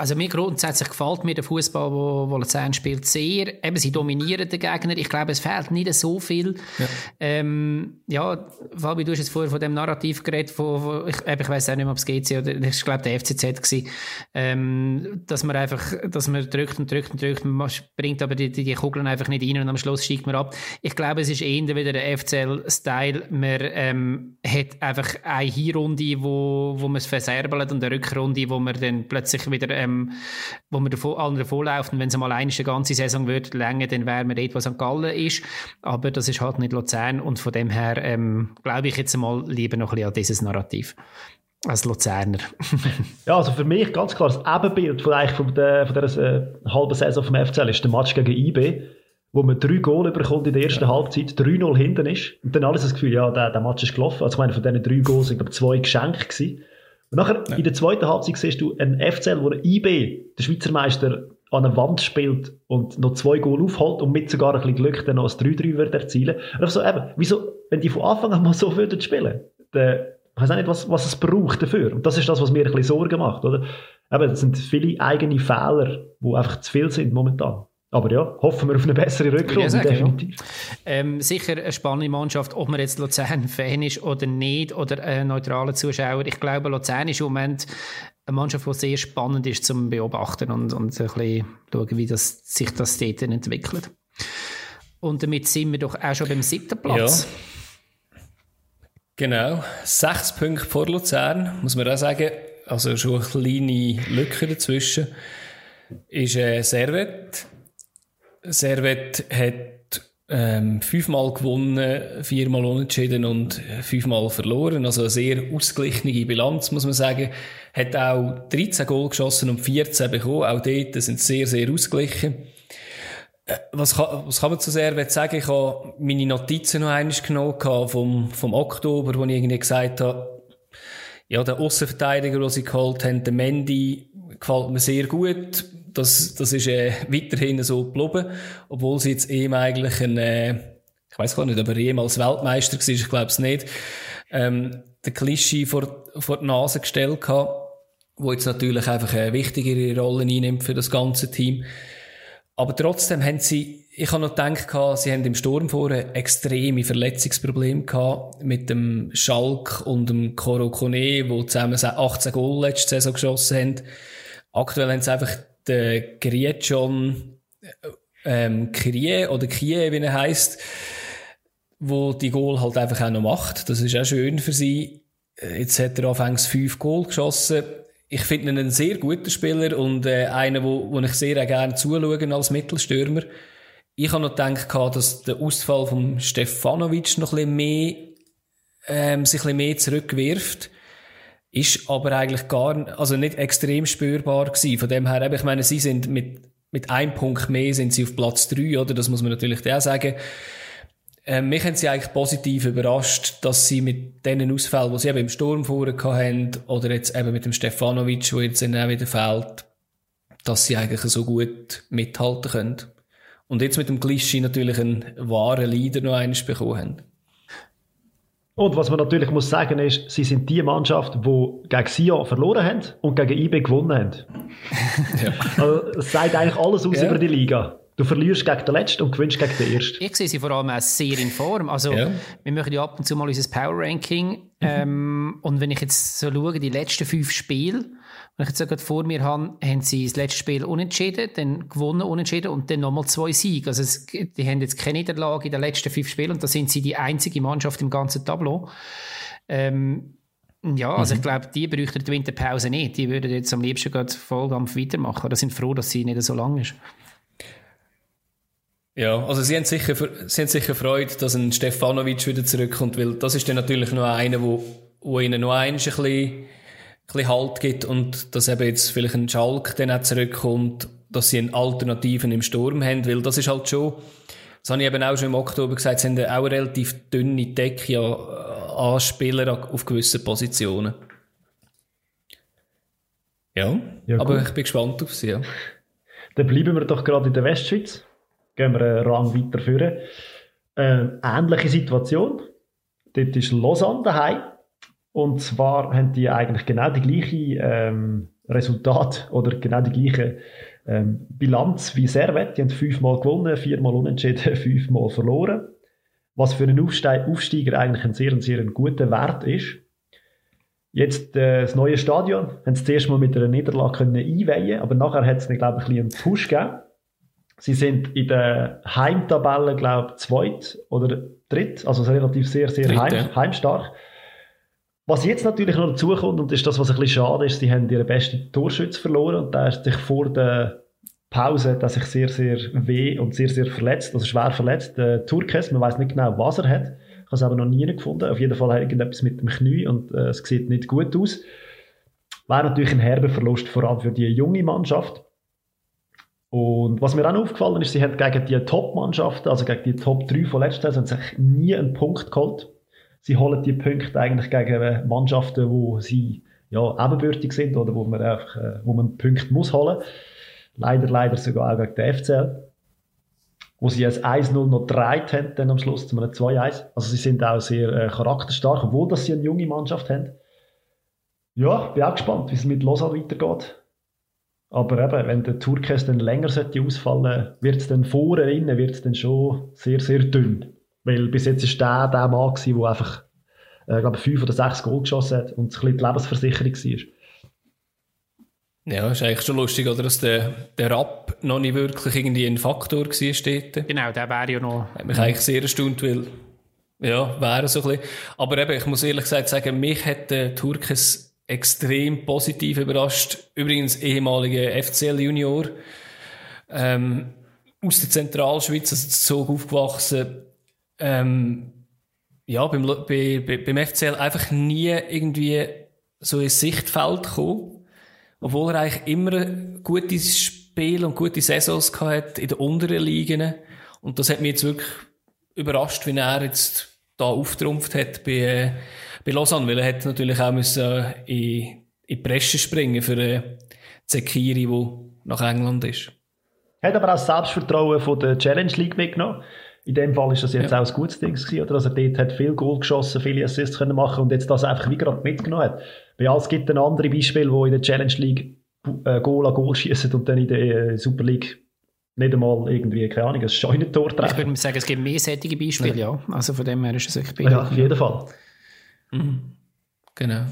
also mir grundsätzlich gefällt mir der Fußball, wo, wo Luzern spielt, sehr. Eben, sie dominieren den Gegner. Ich glaube, es fehlt nicht so viel. Ja, ähm, ja Fabi, du hast jetzt vorher von dem Narrativ geredet, von, von ich, ich weiß auch nicht mehr, ob es GC oder ich glaube der FCZ gewesen, ähm, dass man einfach, dass man drückt und drückt und drückt, man bringt aber die, die, die Kugeln einfach nicht rein und am Schluss steigt man ab. Ich glaube, es ist eher wieder der FCL-Style. Man ähm, hat einfach eine Hinrunde, wo, wo man es verserbelt und eine Rückrunde, wo man dann plötzlich wieder ähm, ähm, wo man davon, allen davonläuft. Und wenn es mal eine ganze Saison wird, länger, dann wäre man dort, was St. Gallen ist. Aber das ist halt nicht Luzern. Und von dem her ähm, glaube ich jetzt mal lieber noch ein bisschen an dieses Narrativ als Luzerner. ja, also für mich ganz klar das Ebenbild von, eigentlich von, der, von dieser äh, halben Saison vom FCL ist der Match gegen IB, wo man drei Goal bekommt in der ersten ja. Halbzeit, 3-0 hinten ist und dann alles das Gefühl, ja, der, der Match ist gelaufen. Also ich meine, von diesen drei Goals sind glaube zwei geschenkt gewesen. Und nachher, ja. in der zweiten Halbzeit siehst du einen FCL, wo der IB, der Schweizer Meister, an einer Wand spielt und noch zwei Goal aufholt und mit sogar ein bisschen Glück dann noch ein 3-3 wird erzielen. Und so, eben, wieso, wenn die von Anfang an mal so würden spielen, dann, ich weiß auch nicht, was, was es braucht dafür. Und das ist das, was mir ein bisschen Sorgen macht, oder? Eben, es sind viele eigene Fehler, die einfach zu viel sind momentan. Aber ja, hoffen wir auf eine bessere Rückrunde, sagen, definitiv. Ja. Ähm, sicher eine spannende Mannschaft, ob man jetzt Luzern-Fan ist oder nicht, oder ein neutraler Zuschauer. Ich glaube, Luzern ist im Moment eine Mannschaft, die sehr spannend ist zum Beobachten und, und ein bisschen schauen, wie das, sich das dort entwickelt. Und damit sind wir doch auch schon beim siebten Platz. Ja. Genau, sechs Punkte vor Luzern, muss man auch sagen. Also schon eine kleine Lücke dazwischen. Ist äh, Servet Servet hat ähm, fünfmal gewonnen, viermal unentschieden und fünfmal verloren. Also eine sehr ausgeglichene Bilanz, muss man sagen. Hat auch 13 Goal geschossen und 14 bekommen. Auch dort sind sehr, sehr ausgeglichen. Äh, was kann, was kann man zu Servet sagen? Ich habe meine Notizen noch einmal genommen vom, vom Oktober, wo ich irgendwie gesagt habe, ja, der Außenverteidiger, den sie geholt haben, der Mendy, gefällt mir sehr gut das, das ist äh, weiterhin so geblieben, obwohl sie jetzt eben eigentlich ein, äh, ich weiß gar nicht, ob er jemals Weltmeister war, ich glaube es nicht, ähm, den Klischee vor, vor die Nase gestellt hat, wo jetzt natürlich einfach eine wichtigere Rolle einnimmt für das ganze Team. Aber trotzdem haben sie, ich habe noch gedacht, sie haben im Sturm vorher extreme Verletzungsprobleme gehabt mit dem Schalk und dem Koro Kone, die zusammen 18 Goal letzte Saison geschossen haben. Aktuell haben sie einfach der Grietjon ähm, Krie oder Kie, wie er heisst, wo die Goal halt einfach auch noch macht. Das ist auch schön für sie. Jetzt hat er anfangs fünf Goal geschossen. Ich finde ihn einen sehr guten Spieler und äh, einen, wo, wo ich sehr gerne zuschaue als Mittelstürmer. Ich habe noch gedacht, dass der Ausfall von Stefanovic noch ein bisschen mehr, ähm, sich ein bisschen mehr zurückwirft. Ist aber eigentlich gar, also nicht extrem spürbar gewesen. Von dem her, ich meine, sie sind mit, mit einem Punkt mehr sind sie auf Platz drei, oder? Das muss man natürlich auch sagen. Ähm, mich haben sie eigentlich positiv überrascht, dass sie mit diesen Ausfällen, die sie eben im Sturm vorher hatten, oder jetzt eben mit dem Stefanovic, der jetzt auch wieder fehlt, dass sie eigentlich so gut mithalten können. Und jetzt mit dem Glischi natürlich einen wahren Leader noch eines bekommen haben. Und was man natürlich muss sagen ist, sie sind die Mannschaft, die gegen Sion verloren haben und gegen IB gewonnen haben. ja. also, das sagt eigentlich alles aus ja. über die Liga. Du verlierst gegen den Letzten und gewinnst gegen den Ersten. Ich sehe sie vor allem auch sehr in Form. Also, ja. wir machen ja ab und zu mal unser Power Ranking. Mhm. Ähm, und wenn ich jetzt so schaue, die letzten fünf Spiele, wenn ich jetzt gerade vor mir habe, haben sie das letzte Spiel unentschieden, dann gewonnen unentschieden und dann nochmal zwei Siege. Also es, die haben jetzt keine Niederlage in den letzten fünf Spielen und da sind sie die einzige Mannschaft im ganzen Tableau. Ähm, ja, also mhm. ich glaube, die bräuchten die Winterpause nicht. Die würden jetzt am liebsten gerade Vollkampf weitermachen. Da sind froh, dass sie nicht so lang ist. Ja, also sie haben sicher, sie haben sicher Freude, dass ein Stefanovic wieder zurückkommt, weil das ist dann natürlich noch einer, wo, wo ihnen noch eins ein bisschen bisschen Halt gibt und dass eben jetzt vielleicht ein Schalk dann auch zurückkommt, dass sie eine Alternativen im Sturm haben, weil das ist halt schon, das habe ich eben auch schon im Oktober gesagt, sie haben auch eine relativ dünne Decke an, an Spielern auf gewissen Positionen. Ja, ja aber ich bin gespannt auf sie. Ja. Dann bleiben wir doch gerade in der Westschweiz. Gehen wir einen Rang weiter führen. Äh, ähnliche Situation. Dort ist Lausanne daheim. Und zwar haben die eigentlich genau die gleiche ähm, Resultat oder genau die gleiche ähm, Bilanz wie Servet. Die haben fünfmal gewonnen, viermal unentschieden, fünfmal verloren. Was für einen Aufsteiger eigentlich ein sehr, sehr guter Wert ist. Jetzt äh, das neue Stadion haben sie zuerst mal mit einer Niederlage können einweihen, aber nachher hat es, glaube ich, ein einen Push gegeben. Sie sind in der Heimtabelle, glaube ich, zweit oder dritt, also relativ sehr, sehr heim, heimstark. Was jetzt natürlich noch dazu kommt, und das ist das, was ein bisschen schade ist, sie haben ihren besten Torschütz verloren und der ist sich vor der Pause hat sich sehr, sehr weh und sehr, sehr verletzt, also schwer verletzt. Der Turkes, man weiß nicht genau, was er hat. Ich habe es aber noch nie gefunden. Auf jeden Fall hat er irgendetwas mit dem Knie und äh, es sieht nicht gut aus. Wäre natürlich ein herber Verlust, vor allem für die junge Mannschaft. Und was mir auch aufgefallen ist, sie haben gegen die Top-Mannschaften, also gegen die Top 3 von letzter Saison, sich nie einen Punkt geholt sie holen die Punkte eigentlich gegen Mannschaften, wo sie ja, ebenbürtig sind oder wo man einfach, äh, wo man Punkte muss holen. Leider, leider sogar auch gegen den FCL. Wo sie jetzt 1-0 noch gedreht haben, dann am Schluss zu einem 2-1. Also sie sind auch sehr äh, charakterstark, obwohl dass sie eine junge Mannschaft haben. Ja, bin auch gespannt, wie es mit Lausanne weitergeht. Aber eben, wenn der Tourcast dann länger sollte ausfallen, wird es dann vorne innen wird es dann schon sehr, sehr dünn. Weil bis jetzt ist der der Mann gewesen, der einfach, äh, glaube fünf oder sechs Goal geschossen hat und es ein bisschen die Lebensversicherung war. Ja, ist eigentlich schon lustig, oder, dass der, der Rapp noch nicht wirklich irgendwie ein Faktor war dort. Genau, der wäre ja noch... Hat mich eigentlich sehr erstaunt, weil, ja, wäre so ein bisschen. Aber eben, ich muss ehrlich gesagt sagen, mich hat der Turkes extrem positiv überrascht. Übrigens ehemaliger FCL-Junior, ähm, aus der Zentralschweiz, also so aufgewachsen, ähm, ja, beim, bei, bei, beim FCL einfach nie irgendwie so ins Sichtfeld gekommen obwohl er eigentlich immer ein gutes Spiel und gute Saisons hatte in den unteren Ligen. Und das hat mich jetzt wirklich überrascht, wie er jetzt da auftrumpft hat bei, äh, bei Lausanne, weil er hat natürlich auch müssen äh, in, in die Presse springen für äh, Zekiri, der nach England ist. Er hat aber auch das Selbstvertrauen von der Challenge League mitgenommen. In dem Fall ist das jetzt ja. auch ein gutes Ding gewesen, oder? Also dort hat viel Goal geschossen, viele Assists können machen und jetzt das einfach wie gerade mitgenommen hat. Ja, es gibt ein anderes Beispiel, wo in der Challenge League äh, Goal an Goal schießen und dann in der äh, Super League nicht einmal irgendwie, keine Ahnung, ein Scheunentor treffen. Ich würde sagen, es gibt mehr solche Beispiele, ja. ja. Also von dem her ist es wirklich Ja, auf jeden Fall. Mhm. Genau.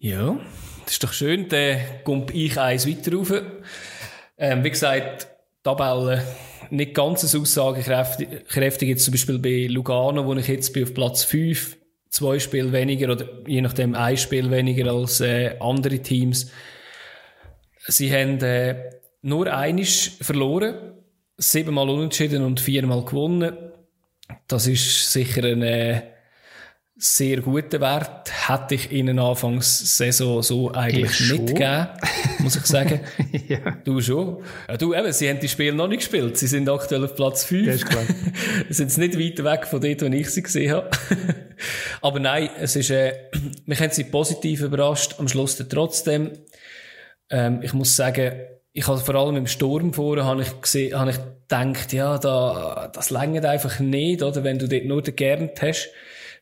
Ja, das ist doch schön. Dann komme ich eins weiter rauf. Ähm, wie gesagt, Tabelle nicht ganz so aussagekräftig. Jetzt zum Beispiel bei Lugano, wo ich jetzt bin auf Platz 5, zwei Spiele weniger oder je nachdem ein Spiel weniger als äh, andere Teams. Sie haben äh, nur einisch verloren, siebenmal unentschieden und viermal gewonnen. Das ist sicher ein äh, sehr guter Wert. Hätte ich ihnen anfangs Saison so eigentlich nicht gegeben, muss ich sagen. ja. Du schon. Ja, du eben, sie haben die Spiele noch nicht gespielt. Sie sind aktuell auf Platz 5. Das ist klar. sind nicht weit weg von dort, wo ich sie gesehen habe. Aber nein, es ist, äh, mich haben sie positiv überrascht. Am Schluss trotzdem. Ähm, ich muss sagen, ich habe vor allem im Sturm vorher, habe ich gesehen, habe ich gedacht, ja, da, das längert einfach nicht, oder? Wenn du dort nur den Gernt hast.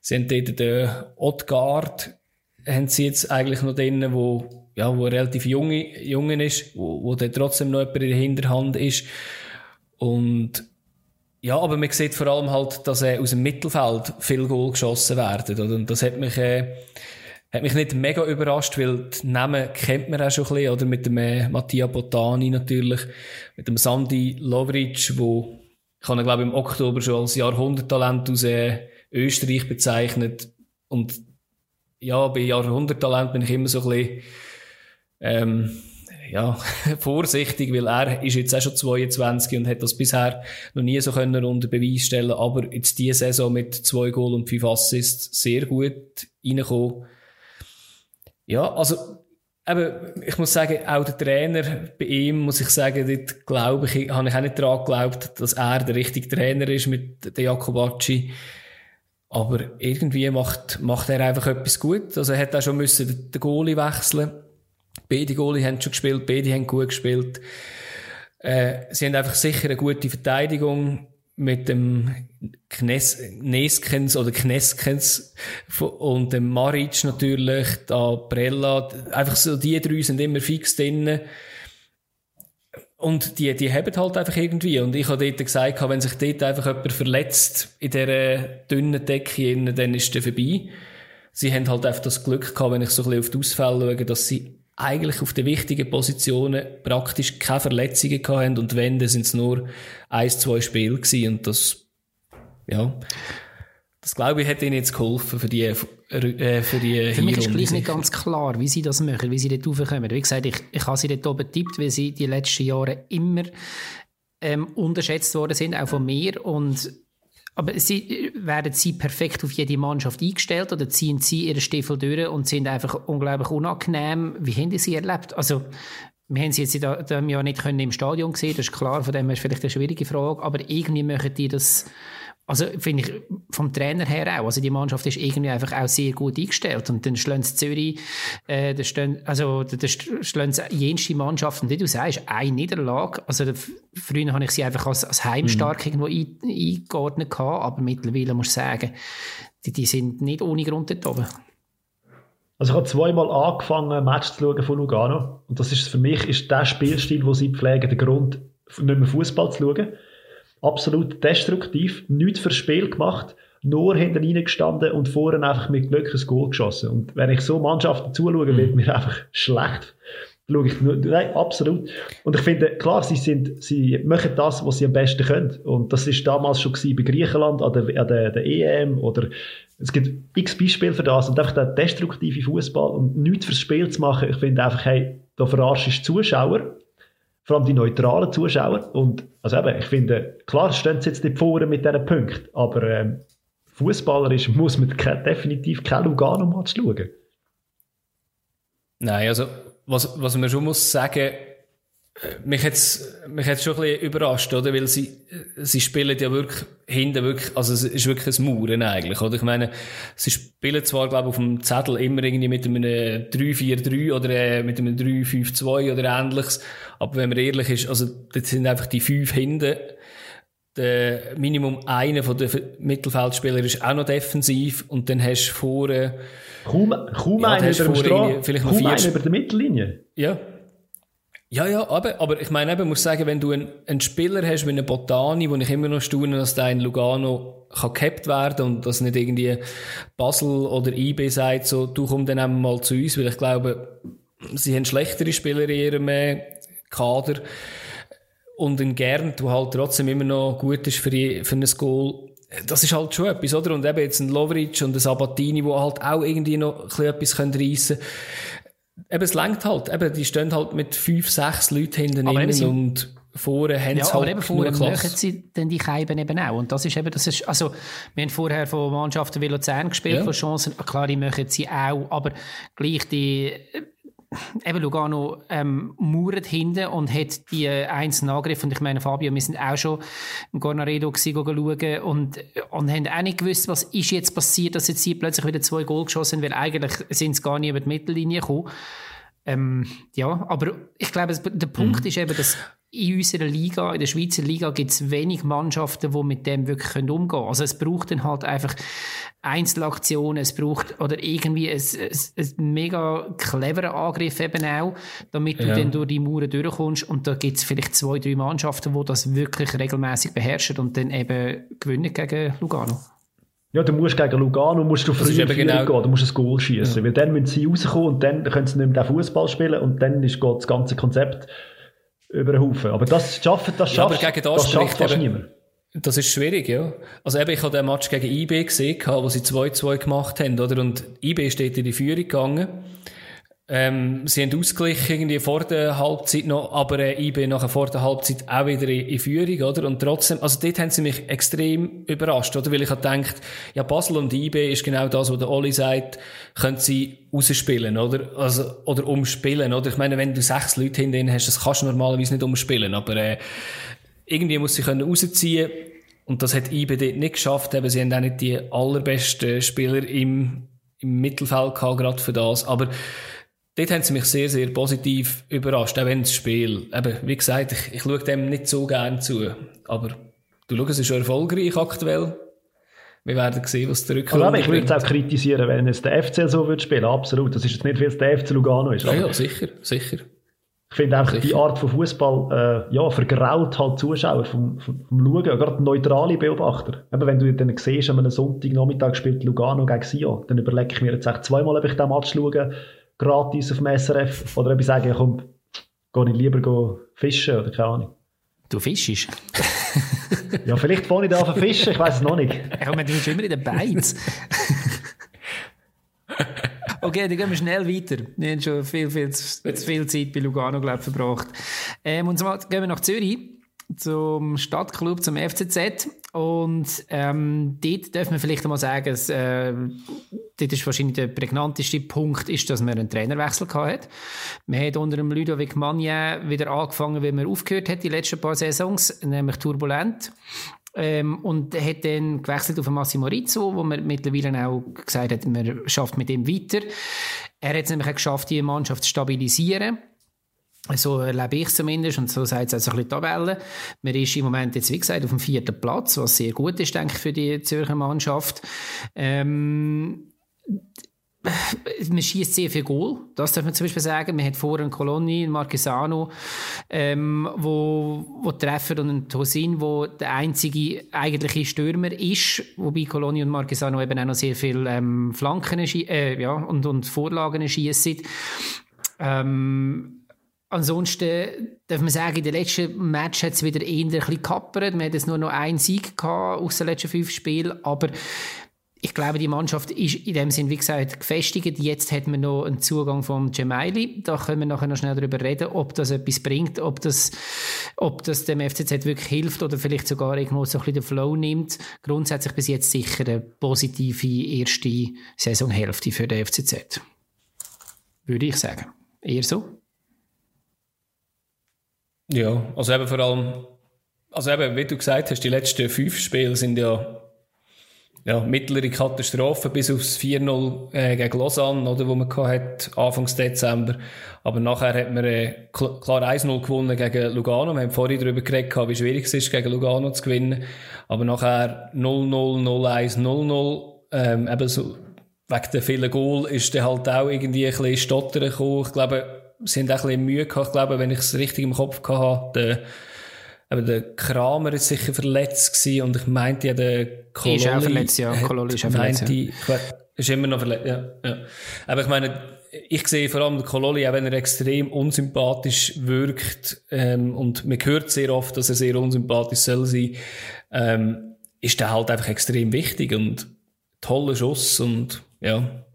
Sie haben dort den Ottgard, haben sie jetzt eigentlich noch drin, wo, ja, wo relativ junge, jungen ist, wo, wo dann trotzdem noch jemand in der Hinterhand ist. Und, ja, aber man sieht vor allem halt, dass äh, aus dem Mittelfeld viel Goal geschossen werden. Oder? Und das hat mich, äh, hat mich nicht mega überrascht, weil die Namen kennt man auch schon ein bisschen, oder? Mit dem äh, Mattia Botani natürlich, mit dem Sandy Lovric, wo, ich habe glaube im Oktober schon als Jahrhunderttalent aus, äh, Österreich bezeichnet. Und ja, bei Jahrhunderttalent bin ich immer so ein bisschen, ähm, ja, vorsichtig, weil er ist jetzt auch schon 22 und hat das bisher noch nie so können unter Beweis stellen, aber jetzt diese Saison mit zwei Goal und fünf Assists sehr gut reingekommen. Ja, also, eben, ich muss sagen, auch der Trainer bei ihm, muss ich sagen, dort glaube ich, habe ich auch nicht daran geglaubt, dass er der richtige Trainer ist mit der Jakobacci. Aber irgendwie macht, macht er einfach etwas gut. Also er hat auch schon müssen den Goalie wechseln. Beide Goalie haben schon gespielt, beide haben gut gespielt. Äh, sie haben einfach sicher eine gute Verteidigung mit dem Knes Neskens oder Kneskens und dem Maric natürlich, da Brella. Einfach so, die drei sind immer fix drinnen. Und die, die haben halt einfach irgendwie. Und ich habe dort gesagt, wenn sich dort einfach jemand verletzt in dieser dünnen Decke, dann ist der vorbei. Sie haben halt einfach das Glück gehabt, wenn ich so ein bisschen auf die Ausfälle schaue, dass sie eigentlich auf den wichtigen Positionen praktisch keine Verletzungen gehabt haben. Und wenn, dann sind es nur ein, zwei Spiele gewesen. Und das, ja. Das glaube ich, hat ihnen jetzt geholfen für die, äh, für die Für mich ist gleich nicht ganz klar, wie sie das machen, wie sie dort raufkommen. Wie gesagt, ich, ich habe sie dort oben getippt, weil sie die letzten Jahre immer ähm, unterschätzt worden sind, auch von mir. Und, aber sie, werden sie perfekt auf jede Mannschaft eingestellt oder ziehen sie ihre Stiefel durch und sind einfach unglaublich unangenehm? Wie haben sie erlebt? Also, wir haben sie jetzt in diesem Jahr nicht können im Stadion gesehen, das ist klar, von dem her ist vielleicht eine schwierige Frage, aber irgendwie möchten die das also finde ich vom Trainer her auch. Also die Mannschaft ist irgendwie einfach auch sehr gut eingestellt. Und dann schlagen Zürich, äh, da stehen, also da schlagen jenste Mannschaften, wie du sagst, eine Niederlage. Also früher habe ich sie einfach als, als heimstark mhm. irgendwo ein, eingeordnet gehabt, aber mittlerweile muss ich sagen, die, die sind nicht ohne Grund dort oben. Also ich habe zweimal angefangen, ein Match zu schauen von Lugano. Und das ist für mich ist der Spielstil, den sie pflegen, der Grund, nicht mehr Fußball zu schauen absolut destruktiv, nichts fürs Spiel gemacht, nur hinten reingestanden und vorne einfach mit Glück ein Goal geschossen. Und wenn ich so Mannschaften zuschaue, wird mir einfach schlecht. Schaue ich nur, nein, absolut. Und ich finde, klar, sie sind, sie machen das, was sie am besten können. Und das ist damals schon bei Griechenland, an der, an der, der EM oder es gibt x Beispiele für das und einfach der destruktive Fußball und nichts fürs Spiel zu machen. Ich finde einfach, hey, da verarschst du Zuschauer vor allem die neutralen Zuschauer. Und also eben, ich finde, klar stehen sie jetzt nicht vorne mit diesen Punkten, aber ähm, fußballerisch muss man ke definitiv kein Lugano-Match schauen. Nein, also was, was man schon muss sagen, mich hat's, mich hat's schon ein bisschen überrascht, oder? Weil sie, sie spielen ja wirklich hinten wirklich, also es ist wirklich ein Mauern eigentlich, oder? Ich meine, sie spielen zwar, glaube ich, auf dem Zettel immer irgendwie mit einem 3-4-3 oder äh, mit einem 3-5-2 oder ähnliches, aber wenn man ehrlich ist, also das sind einfach die fünf hinten, der Minimum einer von den Mittelfeldspielern ist auch noch defensiv und dann hast du vorne kaum, kaum ja, einen über, dem Stra kaum einen über der Mittellinie. Ja. Ja, ja, aber, aber ich meine eben, muss sagen, wenn du einen, einen Spieler hast wie einen Botani, wo ich immer noch staune, dass der in Lugano kann gehabt werden und dass nicht irgendwie Basel oder IB sagt, so, du komm dann einmal zu uns, weil ich glaube, sie haben schlechtere Spieler in ihrem äh, Kader und ein Gern, der halt trotzdem immer noch gut ist für, für ein Goal. Das ist halt schon etwas, oder? Und eben jetzt ein Lovric und ein Sabatini, wo halt auch irgendwie noch ein bisschen etwas reissen können eben, es lenkt halt. Eben, die stehen halt mit fünf, sechs Leuten hinten innen und vorne haben ja, sie halt aber eben vorne machen sie dann die Scheiben eben auch. Und das ist eben, das ist, also, wir haben vorher von Mannschaften wie Luzern gespielt, ja. von Chancen. Klar, die machen sie auch, aber gleich die, eben Lugano ähm, mauert hinten und hat die äh, einzelnen Angriffe. Und ich meine, Fabio, wir sind auch schon im Gornaredo schauen und, und haben auch nicht gewusst, was ist jetzt passiert, dass jetzt hier plötzlich wieder zwei Goal geschossen weil eigentlich sind sie gar nicht über die Mittellinie gekommen. Ähm, ja, aber ich glaube, der Punkt mhm. ist eben, dass in unserer Liga, in der Schweizer Liga, gibt es wenig Mannschaften, die mit dem wirklich umgehen können. Also es braucht dann halt einfach Einzelaktionen, es braucht oder irgendwie ein, ein, ein mega cleverer Angriff eben auch, damit du ja. dann durch die Mauern durchkommst und da gibt es vielleicht zwei, drei Mannschaften, die das wirklich regelmäßig beherrschen und dann eben gewinnen gegen Lugano. Ja, du musst gegen Lugano musst du früh genau gehen, du musst ein Goal schießen, ja. weil dann müssen sie rauskommen und dann können sie nicht mehr Fußball spielen und dann ist das ganze Konzept über den Haufen. Aber das schaffen, das schafft, ja, aber gegen das, das schafft fast niemand. Das ist schwierig, ja. Also eben, ich habe den Match gegen IB gesehen, wo sie 2-2 gemacht haben, oder? Und IB steht in die Führung gegangen. Ähm, sie haben ausgeglichen irgendwie vor der Halbzeit noch, aber äh, IB nachher vor der Halbzeit auch wieder in, in, Führung, oder? Und trotzdem, also dort haben sie mich extrem überrascht, oder? Weil ich habe gedacht, ja, Basel und IB ist genau das, was der Oli sagt, können sie rausspielen, oder? Also, oder umspielen, oder? Ich meine, wenn du sechs Leute hinten hast, das kannst du normalerweise nicht umspielen, aber äh, irgendwie muss sie können rausziehen und das hat IB dort nicht geschafft, eben, sie haben auch nicht die allerbesten Spieler im, im Mittelfeld gehabt, gerade für das, aber dort haben sie mich sehr, sehr positiv überrascht, auch wenn das Spiel, eben, wie gesagt, ich, ich schaue dem nicht so gern zu, aber du schau, es ist schon erfolgreich aktuell. Wir werden sehen, was der Rückrunde also, Ich würde es auch kritisieren, wenn es der FC so würde spielen, absolut. Das ist jetzt nicht, weil es der FC Lugano ist. Ja, ja, sicher, sicher. Ich finde einfach, sicher. die Art von Fußball äh, ja, vergraut halt Zuschauer vom, vom, vom Schauen, gerade neutrale Beobachter. Eben, wenn du dann siehst, an einem Sonntagnachmittag spielt Lugano gegen Sion, dann überlege ich mir jetzt echt zweimal, ob ich den Match schaue, gratis auf dem SRF oder ob ich sage, komm, gehe ich lieber go fischen oder keine Ahnung. Du fischst? ja, vielleicht fange ich da an zu fischen, ich weiß es noch nicht. Ja, man, du bist immer in den Beiz. okay, dann gehen wir schnell weiter. Wir haben schon viel, viel, zu viel Zeit bei Lugano, glaube ich, verbracht. Ähm, und zwar gehen wir nach Zürich zum Stadtclub, zum FCZ. Und ähm, dort dürfen wir vielleicht einmal sagen, dass, äh, dort ist wahrscheinlich der prägnanteste Punkt, ist, dass man einen Trainerwechsel hat. Man hat unter dem Ludovic Magnin wieder angefangen, wie man aufgehört hat, die letzten paar Saisons, nämlich turbulent. Ähm, und hat dann gewechselt auf Massimo Rizzo, wo man mittlerweile auch gesagt hat, man schafft mit ihm weiter. Er hat es nämlich auch geschafft, die Mannschaft zu stabilisieren. So erlebe ich es zumindest und so sagt es auch so ein bisschen Tabelle. Man ist im Moment jetzt, wie gesagt, auf dem vierten Platz, was sehr gut ist, denke ich, für die Zürcher Mannschaft. Ähm, man schießt sehr viel Goal, das darf man zum Beispiel sagen. Man hat vorher einen Colonni, einen Marquesano, ähm, wo, wo treffen und einen Tosin, wo der einzige eigentliche Stürmer ist, wobei Colonni und Marquesano eben auch noch sehr viel ähm, Flanken äh, ja, und, und Vorlagen schießen. Ähm, Ansonsten darf man sagen, in den letzten Match hat es wieder eher ein bisschen gekappert. Man hat jetzt nur noch einen Sieg gehabt aus den letzten fünf Spielen, aber ich glaube, die Mannschaft ist in dem Sinn, wie gesagt, gefestigt. Jetzt hat man noch einen Zugang vom Gemaili. Da können wir nachher noch schnell darüber reden, ob das etwas bringt, ob das, ob das dem FCZ wirklich hilft oder vielleicht sogar irgendwo so ein bisschen den Flow nimmt. Grundsätzlich bis jetzt sicher eine positive erste Saisonhälfte für den FCZ. Würde ich sagen. Eher so? Ja, also eben vor allem, also eben, wie du gesagt hast, die letzten fünf Spiele sind ja ja, mittlere Katastrophe bis aufs 4-0 äh, gegen Lausanne, oder, wo man hat, Anfangs Dezember. Aber nachher hat man äh, klar 1-0 gewonnen gegen Lugano. Wir haben vorhin darüber geredet, wie schwierig es ist, gegen Lugano zu gewinnen. Aber nachher 0-0, 0-1, 0-0. Ähm, eben so, wegen der vielen Goal ist der halt auch irgendwie ein bisschen stottern gekommen. Ich glaube, sie haben auch ein bisschen Mühe gehabt. Ich glaube, wenn ich es richtig im Kopf hatte, aber der Kramer ist sicher verletzt gewesen und ich meinte ja, der Kololi... Ist auch verletzt, ja. Kololi ist auch verletzt, meinte, ja. Ist immer noch verletzt, ja, ja. Aber ich meine, ich sehe vor allem den Kololi, auch wenn er extrem unsympathisch wirkt, ähm, und man hört sehr oft, dass er sehr unsympathisch soll sein, ähm, ist der halt einfach extrem wichtig und toller Schuss und, ja.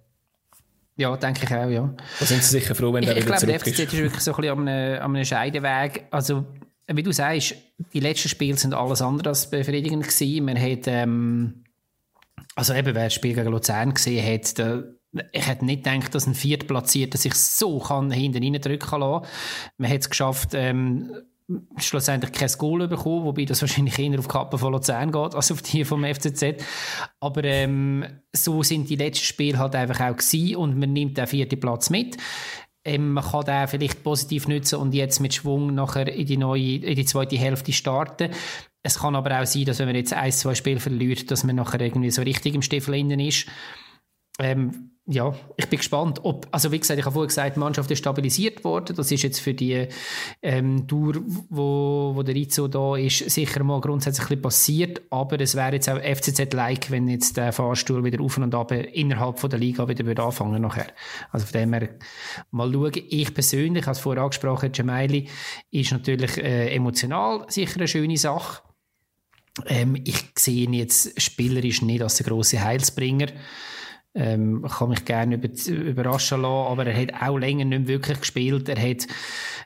Ja, denke ich auch, ja. Da sind sie sicher froh, wenn der ich, wieder ich glaube, der FCZ ist wirklich so ein bisschen an einem, an einem Scheideweg. Also, wie du sagst, die letzten Spiele sind alles andere als befriedigend gewesen. Man hat, ähm, also eben, wer das Spiel gegen Luzern gesehen hat, der, ich hätte nicht gedacht, dass ein Viertplatzierter sich so kann hinten reindrücken kann. Man hat es geschafft, ähm, schlussendlich kein Goal bekommen, wobei das wahrscheinlich eher auf die Kappe von Luzern geht, als auf die vom FCZ. Aber ähm, so sind die letzten Spiele halt einfach auch gewesen und man nimmt den vierten Platz mit. Ähm, man kann den vielleicht positiv nutzen und jetzt mit Schwung nachher in die neue, in die zweite Hälfte starten. Es kann aber auch sein, dass wenn man jetzt ein, zwei Spiele verliert, dass man nachher irgendwie so richtig im Stiefel innen ist. Ähm, ja, ich bin gespannt, ob, also wie gesagt, ich habe vorhin gesagt, die Mannschaft ist stabilisiert worden. Das ist jetzt für die ähm, Tour, wo, wo der Rizzo da ist, sicher mal grundsätzlich passiert. Aber es wäre jetzt auch FCZ-like, wenn jetzt der Fahrstuhl wieder auf und ab innerhalb von der Liga wieder würde anfangen nachher. Also von dem her mal schauen. Ich persönlich, als vorher angesprochen, Gemaili ist natürlich äh, emotional sicher eine schöne Sache. Ähm, ich sehe ihn jetzt spielerisch nicht als der grosse Heilsbringer. Ähm, kann mich gerne über, überraschen lassen, aber er hat auch länger nicht wirklich gespielt. Er hat,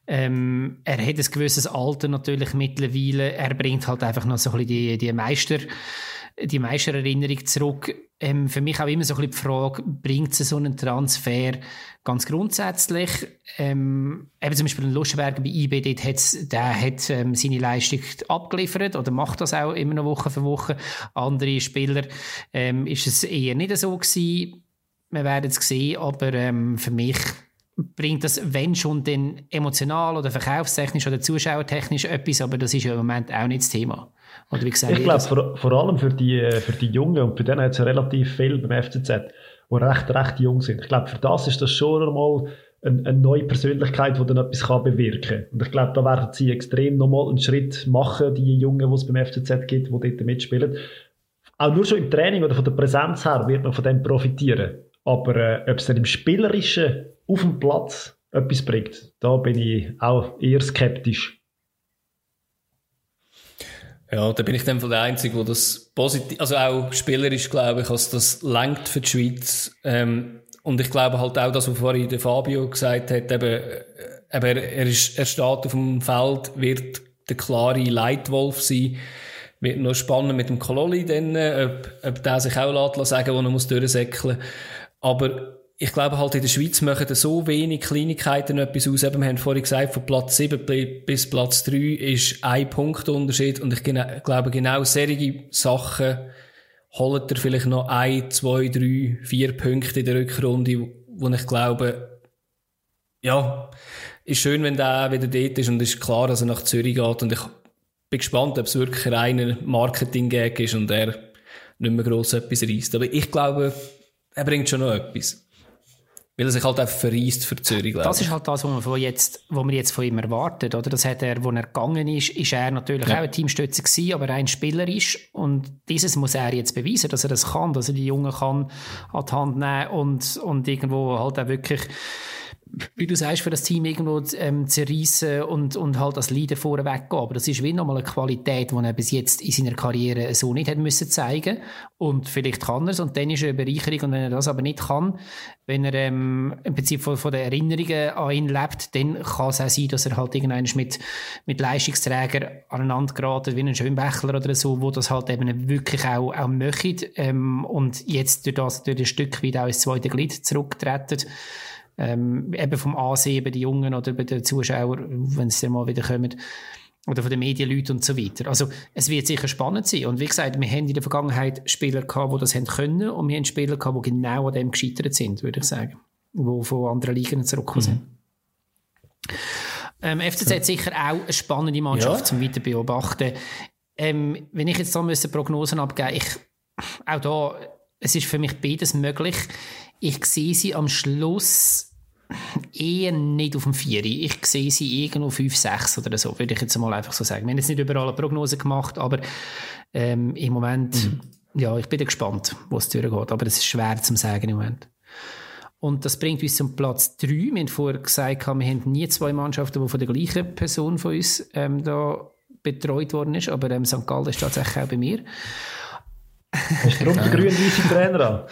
ähm, er hat ein gewisses Alter natürlich mittlerweile. Er bringt halt einfach noch so ein bisschen die, die Meister, die Meistererinnerung zurück. Ähm, für mich auch immer so ein bisschen die Frage, bringt es so einen Transfer ganz grundsätzlich? Ähm, eben zum Beispiel ein Luschenberger bei IB, der hat ähm, seine Leistung abgeliefert oder macht das auch immer noch Woche für Woche. Andere Spieler ähm, ist es eher nicht so gewesen. Wir werden es sehen, aber ähm, für mich bringt das, wenn schon, dann emotional oder verkaufstechnisch oder zuschauertechnisch etwas, aber das ist ja im Moment auch nicht das Thema. Oder wie gesagt, ich glaube, vor, vor, allem für die, für die Jungen, und für denen hat es ja relativ viel beim FCZ, die recht, recht jung sind. Ich glaube, für das ist das schon einmal eine, eine neue Persönlichkeit, die dann etwas kann bewirken kann. Und ich glaube, da werden sie extrem nochmal einen Schritt machen, die Jungen, die es beim FCZ gibt, die dort mitspielen. Auch nur schon im Training oder von der Präsenz her wird man von dem profitieren. Aber äh, ob es dann im Spielerischen auf dem Platz etwas bringt, da bin ich auch eher skeptisch. Ja, da bin ich dann von der Einzige, wo das positiv, also auch spielerisch glaube ich, dass das langt für die Schweiz. Ähm, und ich glaube halt auch, dass was vorhin der Fabio gesagt hat, eben, äh, eben er, ist, er steht auf dem Feld, wird der klare Leitwolf sein. Wird noch spannend mit dem Kololi dann, äh, ob, ob der sich auch lässt, sagen, wo er muss durchsäckeln. Aber ich glaube halt in der Schweiz machen so wenig Kleinigkeiten etwas aus. Eben, wir haben vorhin gesagt, von Platz 7 bis Platz 3 ist ein Punktunterschied und ich glaube genau solche Sachen holt er vielleicht noch ein, zwei, drei, vier Punkte in der Rückrunde, wo ich glaube, ja, ist schön, wenn der wieder dort ist und ist klar, dass er nach Zürich geht und ich bin gespannt, ob es wirklich ein reiner Marketing-Gag ist und er nicht mehr gross etwas reißt. Aber ich glaube, er bringt schon noch etwas. Weil er sich halt einfach verreist für Zürich, glaube Das ist halt das, was man, jetzt, was man jetzt von ihm erwartet, oder? Das hat er, wo er gegangen ist, ist er natürlich ja. auch ein Teamstützer gewesen, aber rein spielerisch. Und dieses muss er jetzt beweisen, dass er das kann, dass er die Jungen kann an die Hand nehmen und, und irgendwo halt auch wirklich wie du sagst, für das Team irgendwo ähm, zerreißen und, und halt als Leader vorweg gehen. Aber das ist wie nochmal eine Qualität, die er bis jetzt in seiner Karriere so nicht hat müssen zeigen. Und vielleicht kann er es und dann ist er eine Bereicherung. Und wenn er das aber nicht kann, wenn er ähm, im Prinzip von, von den Erinnerungen an ihn lebt, dann kann es auch sein, dass er halt irgendwann mit, mit Leistungsträgern aneinander geraten, wie ein Schönbächler oder so, wo das halt eben wirklich auch, auch möchte ähm, und jetzt durch das durch ein Stück weit auch ins zweite Glied zurücktreten ähm, eben vom Ansehen bei den Jungen oder bei den Zuschauern, wenn sie mal wieder kommen, oder von den Medienleuten und so weiter. Also es wird sicher spannend sein. Und wie gesagt, wir haben in der Vergangenheit Spieler gehabt, die das haben können und wir haben Spieler gehabt, die genau an dem gescheitert sind, würde ich sagen. Die von anderen Ligen zurückgekommen sind. Mhm. Ähm, FCZ hat sicher auch eine spannende Mannschaft ja. zum Weiter beobachten. Ähm, wenn ich jetzt da müsste Prognosen abgeben, ich, auch da, es ist für mich beides möglich. Ich sehe sie am Schluss eher nicht auf dem 4. Ich sehe sie irgendwo 5, 6 oder so, würde ich jetzt mal einfach so sagen. Wir haben jetzt nicht überall eine Prognose gemacht, aber ähm, im Moment, mhm. ja, ich bin gespannt, wo es durchgeht. Aber es ist schwer zu sagen im Moment. Und das bringt uns zum Platz 3. Wir haben vorher gesagt, wir haben nie zwei Mannschaften, die von der gleichen Person von uns ähm, da betreut worden ist, aber ähm, St. Gallen ist tatsächlich auch bei mir. Hast du darum den grün-weißen Trainer an?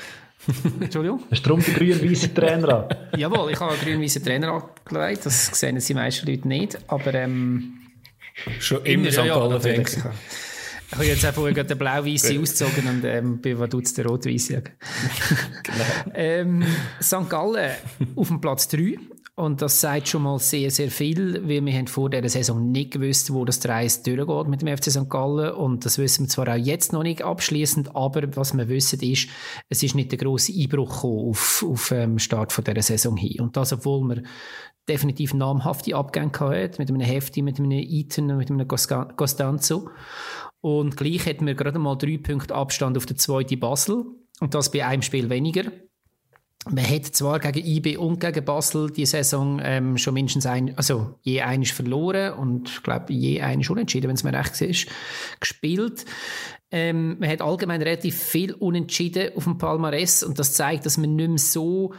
Entschuldigung? Hast du darum den grün-weißen Trainer an? Jawohl, ich habe einen grün-weißen Trainer angelegt. Das sehen die meisten Leute nicht. Aber ähm, schon immer St. Gallen ja, Ich habe jetzt auch vorher den blau-weißen ausgezogen und ähm, bin was der rot-weiße. genau. ähm, St. Gallen auf dem Platz 3 und das sagt schon mal sehr, sehr viel, weil wir haben vor dieser Saison nicht gewusst, wo das Reis durchgeht mit dem FC St. Gallen. Und das wissen wir zwar auch jetzt noch nicht abschließend, aber was wir wissen ist, es ist nicht der grosse Einbruch auf, auf ähm, Start von dieser Saison hin. Und das, obwohl wir definitiv namhafte Abgänge hatten, mit einem Hefti, mit einem Eaton, mit einem Costanzo. Und gleich hätten wir gerade mal drei Punkte Abstand auf der zweiten Basel. Und das bei einem Spiel weniger. Man hat zwar gegen IB und gegen Basel die Saison ähm, schon mindestens ein, also je eines verloren und ich glaube je eines unentschieden, wenn es mir recht ist, gespielt. Ähm, man hat allgemein relativ viel unentschieden auf dem Palmares und das zeigt, dass man nicht mehr so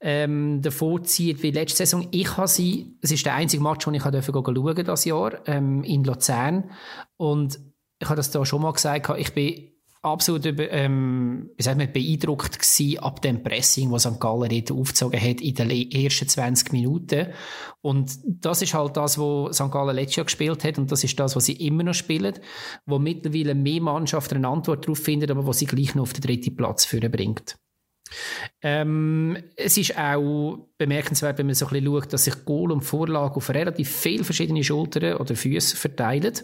ähm, davor zieht wie letzte Saison. Ich habe sie, es ist der einzige Match, den ich durfte schauen das Jahr ähm, in Luzern und ich habe das da schon mal gesagt, ich bin absolut ähm, sagt man, beeindruckt gewesen ab dem Pressing, was St. Gallen dort aufgezogen hat in den ersten 20 Minuten. Und das ist halt das, was St. Gallen letztes Jahr gespielt hat und das ist das, was sie immer noch spielen, wo mittlerweile mehr Mannschaften eine Antwort darauf finden, aber was sie gleich noch auf den dritten Platz führen bringt. Ähm, es ist auch bemerkenswert, wenn man so ein bisschen schaut, dass sich Goal und Vorlage auf relativ viele verschiedene Schultern oder Füße verteilen.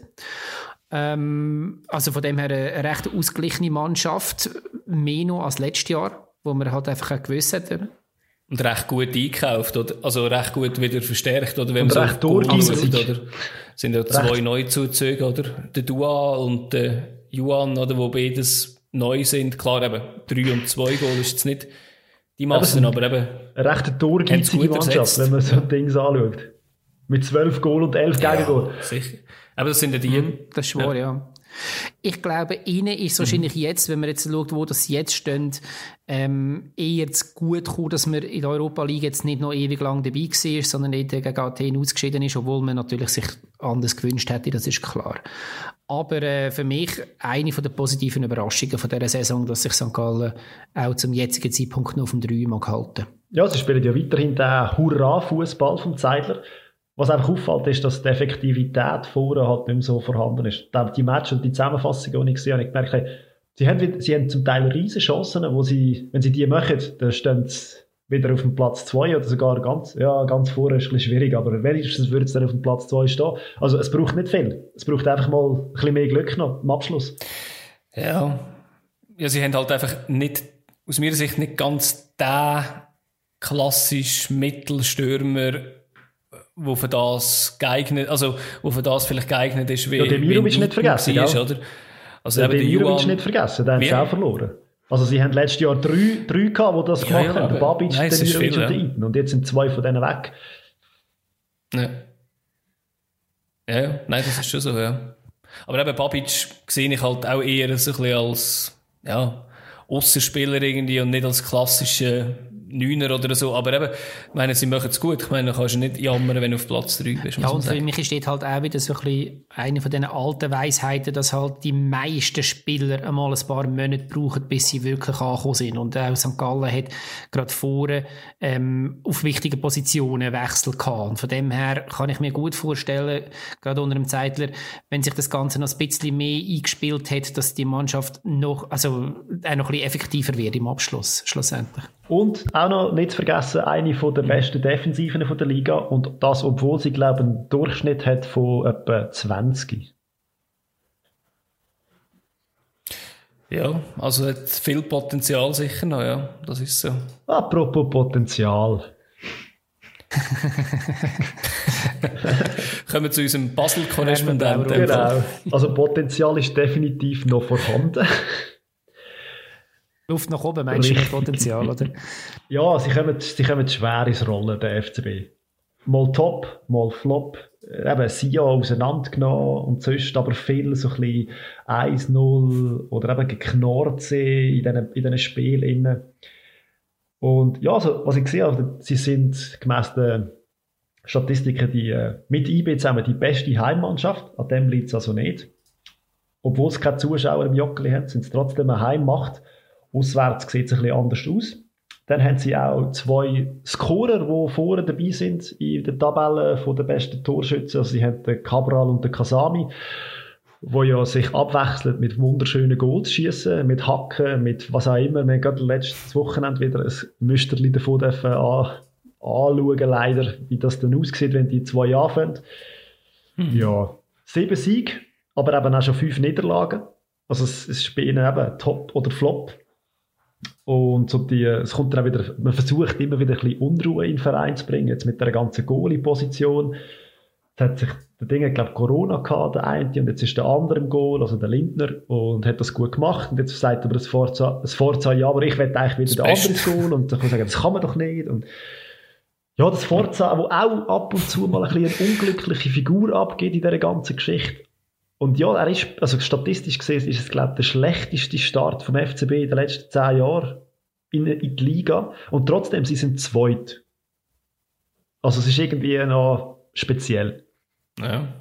Ähm, also von dem her eine, recht ausgeglichene Mannschaft, mehr noch als letztes Jahr, wo man halt einfach auch gewusst hat. Und recht gut eingekauft, oder? Also recht gut wieder verstärkt, oder? Wenn und man recht so durchgesetzt. Oder? Sind ja zwei Neuzuzüge, oder? Der Dua und der Juan, oder? Wo beides neu sind. Klar, eben, drei und zwei Goal ist jetzt nicht die Massen, aber, aber eben. Eine recht durchgesetzte Mannschaft, wenn man so Dings anschaut. Mit zwölf Goal und elf ja, Gegengol. Sicher. Aber das sind ja die. Mhm, das ist wahr, ja. ja. Ich glaube, ihnen ist wahrscheinlich mhm. jetzt, wenn man jetzt schaut, wo das jetzt steht, ähm, eher zu gut gekommen, dass man in der Europa League jetzt nicht noch ewig lang dabei war, sondern nicht gegen Athen ausgeschieden ist, obwohl man natürlich sich anders gewünscht hätte, das ist klar. Aber äh, für mich eine von der positiven Überraschungen von dieser Saison, dass sich St. Gallen auch zum jetzigen Zeitpunkt noch auf dem 3 mag halten. Ja, sie spielen ja weiterhin den Hurra-Fußball vom Zeidler. Was einfach auffällt, ist, dass die Effektivität vorne halt nicht mehr so vorhanden ist. Die Match und die Zusammenfassung, die ich gesehen habe, ich gemerkt, sie haben, sie haben zum Teil riesige Chancen, wo sie, wenn sie die machen, dann stehen sie wieder auf dem Platz 2 oder sogar ganz, ja, ganz vorne ist ein bisschen schwierig, aber wenigstens würde es dann auf dem Platz 2 stehen. Also es braucht nicht viel. Es braucht einfach mal ein bisschen mehr Glück noch am Abschluss. Ja. Ja, sie haben halt einfach nicht, aus meiner Sicht nicht ganz den klassischen Mittelstürmer, wo für das geeignet, also wo für das vielleicht geeignet ist, wie Ja, der Mirovic nicht vergessen, ist, ja. oder? Also Der eben der Mirovic Juan, nicht vergessen, haben Wie? sie auch verloren. Also sie haben letztes Jahr drei, drei gehabt, die das Ja, gemacht ja, haben. Der Babic, Nein, der es ist viel, und der ja. Iten. Und jetzt sind zwei von denen weg. Ja. ja, ja, nein, das ist schon so, ja. Aber eben Babic sehe ich halt auch eher so ein bisschen als, ja, Aussenspieler irgendwie und nicht als klassischer Neuner oder so. Aber eben, ich meine, sie machen es gut. Ich meine, du kannst nicht jammern, wenn du auf Platz 3 bist. Ja, und für mich ist dort halt auch wieder so ein bisschen eine von diesen alten Weisheiten, dass halt die meisten Spieler einmal ein paar Monate brauchen, bis sie wirklich angekommen sind. Und auch St. Gallen hat gerade vorne ähm, auf wichtigen Positionen Wechsel gehabt. Und von dem her kann ich mir gut vorstellen, gerade unter dem Zeitler, wenn sich das Ganze noch ein bisschen mehr eingespielt hat, dass die Mannschaft noch, also auch noch ein bisschen effektiver wird im Abschluss, schlussendlich. Und auch noch nicht zu vergessen, eine von der besten Defensiven von der Liga. Und das, obwohl sie, glaube ich, einen Durchschnitt hat von etwa 20. Ja, also hat viel Potenzial sicher noch, ja. Das ist so. Apropos Potenzial. Kommen wir zu unserem Basel-Korrespondenten. Genau. Also Potenzial ist definitiv noch vorhanden. Luft nach oben, meinst du. Potenzial, oder? Ja, sie kommen, sie kommen schwer ins Rollen, der FCB. Mal top, mal flop. Eben, Sia auseinandergenommen und sonst aber viel so ein bisschen 1-0 oder eben geknurrt sie in diesen, in diesen Spielen. Und ja, also, was ich gesehen habe, sie sind gemäss den Statistiken die, äh, mit IB zusammen die beste Heimmannschaft. An dem liegt es also nicht. Obwohl es keine Zuschauer im Joggeli haben, sind es trotzdem eine Heimmacht. Auswärts sieht es ein bisschen anders aus. Dann haben sie auch zwei Scorer, die vorne dabei sind in der Tabelle von der besten Torschützen. Also sie haben den Cabral und den Kasami, wo ja sich abwechseln mit wunderschönen Goals schießen, mit Hacken, mit was auch immer. Wir haben gerade letztes Wochenende wieder ein Müsterli davon dürfen an, anschauen, leider, wie das dann aussieht, wenn die zwei anfangen. Ja, sieben Siege, aber eben auch schon fünf Niederlagen. Also es, es ist bei ihnen eben Top oder Flop. Und so die, es kommt dann auch wieder, man versucht immer wieder ein bisschen Unruhe in den Verein zu bringen, jetzt mit der ganzen Goalie-Position. Jetzt hat sich der Ding, ich glaube, Corona gehabt, der eine, und jetzt ist der andere im Goal, also der Lindner, und hat das gut gemacht. Und jetzt sagt aber das Forza, das Forza ja, aber ich will eigentlich wieder Das der andere Beste. ins Goal. Und dann kann man sagen, das kann man doch nicht. Und ja, das Forza, wo auch ab und zu mal ein bisschen eine unglückliche Figur abgeht in dieser ganzen Geschichte. Und ja, er ist, also statistisch gesehen, ist es, glaube ich, der schlechteste Start vom FCB in den letzten zehn Jahren in, in die Liga. Und trotzdem, sie sind zweit. Also es ist irgendwie noch speziell. Ja.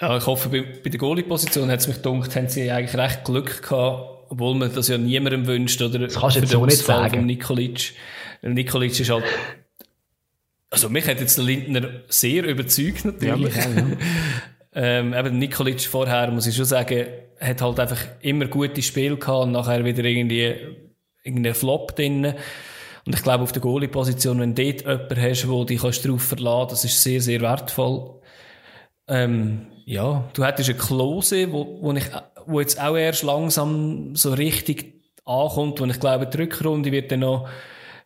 Ja, ich hoffe, bei, bei der Goalie-Position hat es mich gedacht, haben sie eigentlich recht Glück gehabt, obwohl man das ja niemandem wünscht, oder? Das kannst du jetzt so nicht sagen. Nikolic. Nikolic ist halt, also mich hat jetzt der Lindner sehr überzeugt, natürlich. ähm, eben Nikolic vorher, muss ich schon sagen, hat halt einfach immer gute Spiele gehabt und nachher wieder irgendwie irgendeinen Flop drin. Und ich glaube, auf der Goalie-Position, wenn du dort jemanden hast, wo dich kannst darauf verlassen das ist sehr, sehr wertvoll. Ähm, ja, du hättest eine Klose, wo, wo, ich, wo jetzt auch erst langsam so richtig ankommt, und ich glaube, die Rückrunde wird dann noch,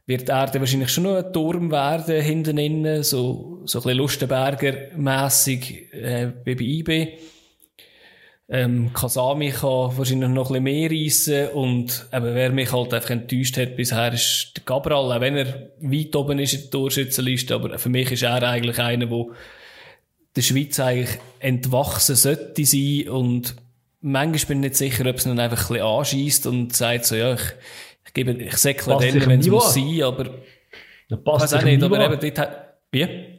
wird er dann wahrscheinlich schon noch ein Turm werden hinten innen, so, so ein bisschen Lustenberger-mässig, äh, wie bei IB. Ähm, Kasami kann wahrscheinlich noch ein bisschen mehr reissen und eben, wer mich halt einfach enttäuscht hat bisher ist der Cabral, auch wenn er weit oben ist in der Torschützenliste, aber für mich ist er eigentlich einer, der der Schweiz eigentlich entwachsen sollte sein und manchmal bin ich nicht sicher, ob es ihn einfach ein bisschen anschießt und sagt so, ja, ich gebe, ich säckle dann, sich wenn es muss sein, aber Das ich passt weiß auch nicht, aber eben dort hat, wie?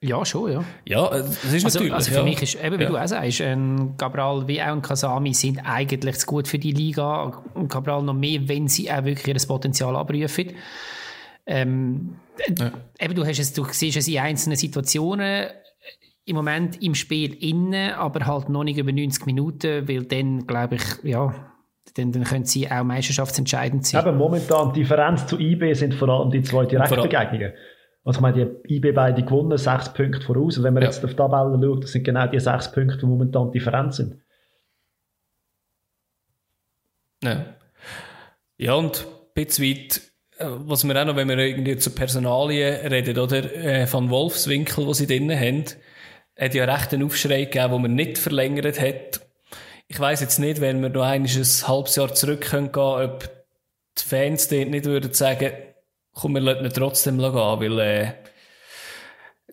Ja, schon, ja. Ja, äh, das ist Also, natürlich, also für ja. mich ist, eben wie Ja. du auch sagst, ein Cabral wie auch ein Kasami sind eigentlich zu gut für die Liga. Und Cabral noch mehr, wenn sie auch wirklich ihr Potenzial abrufen. Ähm, Ja. Eben, du, hast es, du siehst es in einzelnen Situationen im Moment im Spiel innen, aber halt noch nicht über 90 Minuten, weil dann, glaube ich, ja, dann, dann können sie auch meisterschaftsentscheidend sein. Eben, momentan die Differenz zu IB sind vor allem die zwei Direktbegegnungen. Also ich meine, die IB beide gewonnen, sechs Punkte voraus. Und wenn man ja. jetzt auf die Tabelle schaut, das sind genau die sechs Punkte, die momentan die Differenz sind. Ja. Ja, und ein bisschen weit, äh, was wir auch noch, wenn wir irgendwie zu Personalien reden, oder, äh, von Wolfswinkel, die sie drinnen haben, hat ja recht einen Aufschrei gegeben, den man nicht verlängert hat. Ich weiss jetzt nicht, wenn wir noch ein halbes Jahr zurück können ob die Fans dort nicht würden sagen, komm, wir lassen ihn trotzdem gehen, weil, äh,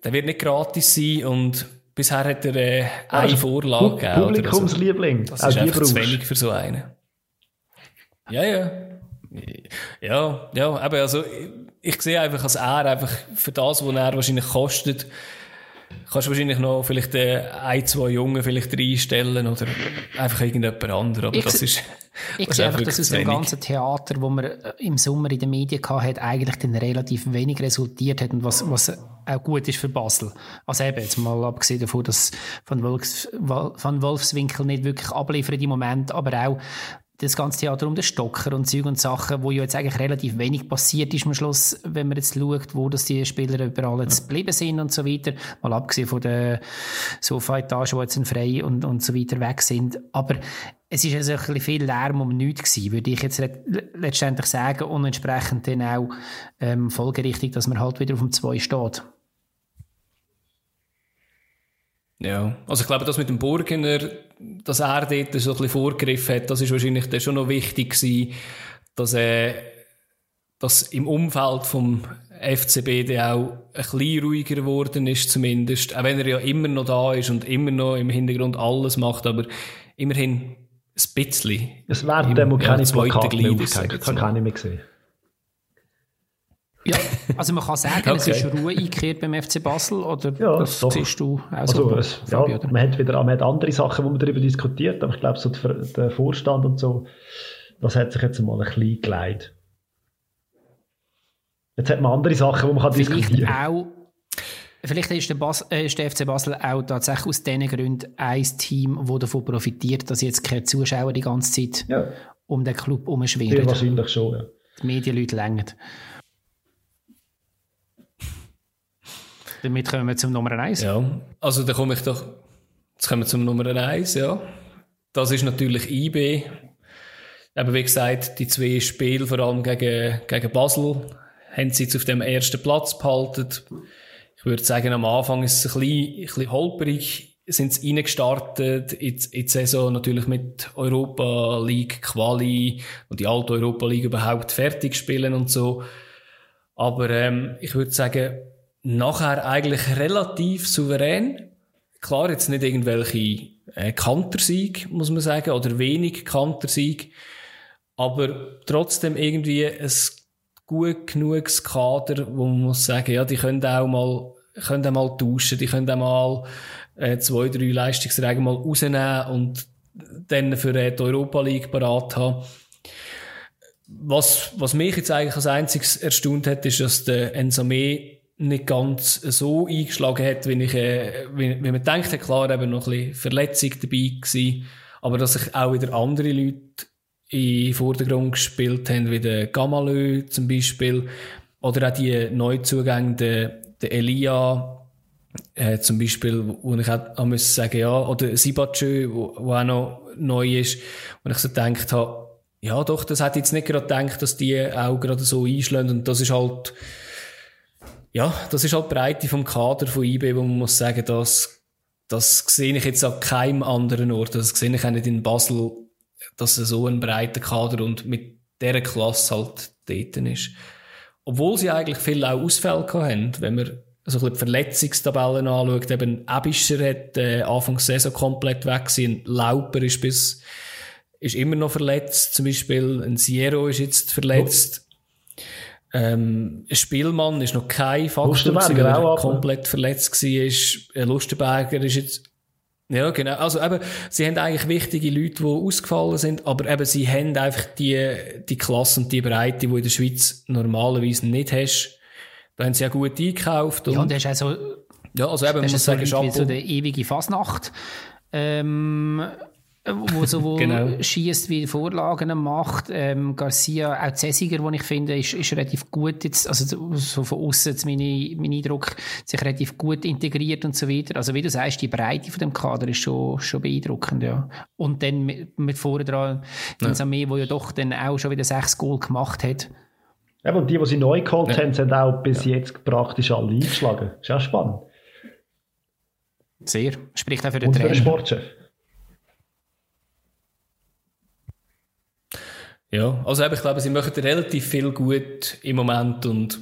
der wird nicht gratis sein und bisher hat er, äh, eine Vorlage gegeben. Publikumsliebling. Das ist einfach zu wenig für so einen. Ja, ja. Ja, ja, aber also, ich, ich sehe einfach, als er einfach für das, was er wahrscheinlich kostet, kannst du wahrscheinlich noch vielleicht äh, ein, zwei Jungen vielleicht reinstellen oder einfach irgendjemand anderen. Aber ich, das ist, ich das sehe einfach, dass aus dem ganzen Theater, wo man äh, im Sommer in den Medien hatte, eigentlich dann relativ wenig resultiert hat und was, was auch gut ist für Basel. Also eben, jetzt mal abgesehen davon, dass Van, Wolfs, Van Wolfswinkel nicht wirklich abliefert im Moment, aber auch das ganze Theater um den Stocker und Zeug und Sachen, wo ja jetzt eigentlich relativ wenig passiert ist am Schluss, wenn man jetzt schaut, wo das die Spieler überall jetzt geblieben sind und so weiter. Mal abgesehen von der Sofa-Etage, wo jetzt ein Frei und, und so weiter weg sind. Aber es ist also ein bisschen viel Lärm um nichts gewesen, würde ich jetzt letztendlich sagen und entsprechend dann auch ähm, folgerichtig, dass man halt wieder auf dem 2 steht. Ja, also ich glaube, das mit dem Burgener, dass er dort so ein bisschen vorgegriffen hat, das ist wahrscheinlich dann schon noch wichtig gewesen, dass er, dass im Umfeld vom FCB der auch ein bisschen ruhiger geworden ist zumindest, auch wenn er ja immer noch da ist und immer noch im Hintergrund alles macht, aber immerhin ein bisschen. Es werden dem keine Plakate mehr aufgehängt, das habe ich nicht mehr gesehen. Ja, also man kann sagen, okay. es ist Ruhe eingekehrt beim FC Basel, oder ja, das doch. siehst du auch also, so? Es, ja, man hat wieder man hat andere Sachen, wo man darüber diskutiert, aber ich glaube, so der Vorstand und so, das hat sich jetzt mal ein bisschen geleitet. Jetzt hat man andere Sachen, wo man kann Vielleicht diskutieren auch Vielleicht ist der, Bas äh, ist der FC Basel auch tatsächlich aus diesen Gründen ein Team, das davon profitiert, dass jetzt keine Zuschauer die ganze Zeit ja. um den Club herumschwirren. Ja, wahrscheinlich schon, ja. Die Medienleute länger. Damit kommen wir zum Nummer 1. Ja, also da komme ich doch. Jetzt kommen wir zum Nummer 1, ja. Das ist natürlich IB. Aber wie gesagt, die zwei Spiele, vor allem gegen, gegen Basel, haben sie jetzt auf dem ersten Platz behalten. Ich würde sagen, am Anfang ist es ein bisschen, ein bisschen holperig, sind sie reingestartet in, in die Saison natürlich mit Europa League Quali und die alte Europa League überhaupt fertig spielen und so. Aber ähm, ich würde sagen, nachher eigentlich relativ souverän. Klar, jetzt nicht irgendwelche äh, Kantersieg, muss man sagen, oder wenig Kantersieg, aber trotzdem irgendwie ein gut genuges Kader, wo man muss sagen, ja, die können auch mal, können auch mal tauschen, die können auch mal äh, zwei, drei Leistungsträger mal rausnehmen und dann für äh, die Europa League parat haben. Was, was mich jetzt eigentlich als einziges erstaunt hat, ist, dass der Ensame nicht ganz so eingeschlagen hat, wie ich, äh, wie, wie man denkt, klar, eben noch ein bisschen Verletzung dabei gewesen, aber dass sich auch wieder andere Leute in den Vordergrund gespielt haben, wie der Gamalö zum Beispiel, oder auch die Neuzugänge, der, der Elia, äh, zum Beispiel, wo ich auch, auch muss sagen, ja, oder Sibachö, wo, wo auch noch neu ist, und ich so gedacht habe, ja doch, das hätte ich jetzt nicht gerade gedacht, dass die auch gerade so einschlagen, und das ist halt, ja, das ist halt die Breite vom Kader von IB, wo man muss sagen, das, das sehe ich jetzt an keinem anderen Ort. Das sehe ich auch nicht in Basel, dass es so ein breiter Kader und mit dieser Klasse halt dort ist. Obwohl sie eigentlich viel auch Ausfälle haben, wenn man also ein bisschen die Verletzungstabellen anschaut, eben Ebischer hat äh, Anfang der Saison komplett weg gewesen, Lauper ist bis, ist immer noch verletzt, zum Beispiel ein Sierra ist jetzt verletzt. Ähm, ein Spielmann ist noch kein Faktor, weil er komplett verletzt war. Lustenberger ist jetzt ja, genau. Also eben, sie haben eigentlich wichtige Leute, die ausgefallen sind, aber eben, sie haben einfach die, die Klasse und die Breite, die du in der Schweiz normalerweise nicht hast. Da haben sie ja gut eingekauft. Und, ja, und das ist also, ja, also eben, man muss sagen, so, so der ewige Fasnacht. Ähm, wo sowohl genau. schießt wie Vorlagen macht. Ähm, Garcia, auch Cäsiger, den ich finde, ist, ist relativ gut jetzt, also so von außen meine, mein Eindruck, sich relativ gut integriert und so weiter. Also wie du sagst, die Breite von dem Kader ist schon, schon beeindruckend, ja. Und dann mit, mit vorne dran, ja. Samé, wo ja doch dann auch schon wieder sechs Goal gemacht hat. Eben, und die, die sie neu geholt ja. haben, sind auch bis ja. jetzt praktisch alle eingeschlagen. Ist auch spannend. Sehr. Spricht auch für den und Trainer. Für den Sportchef. Ja, also ich glaube, sie machen relativ viel gut im Moment und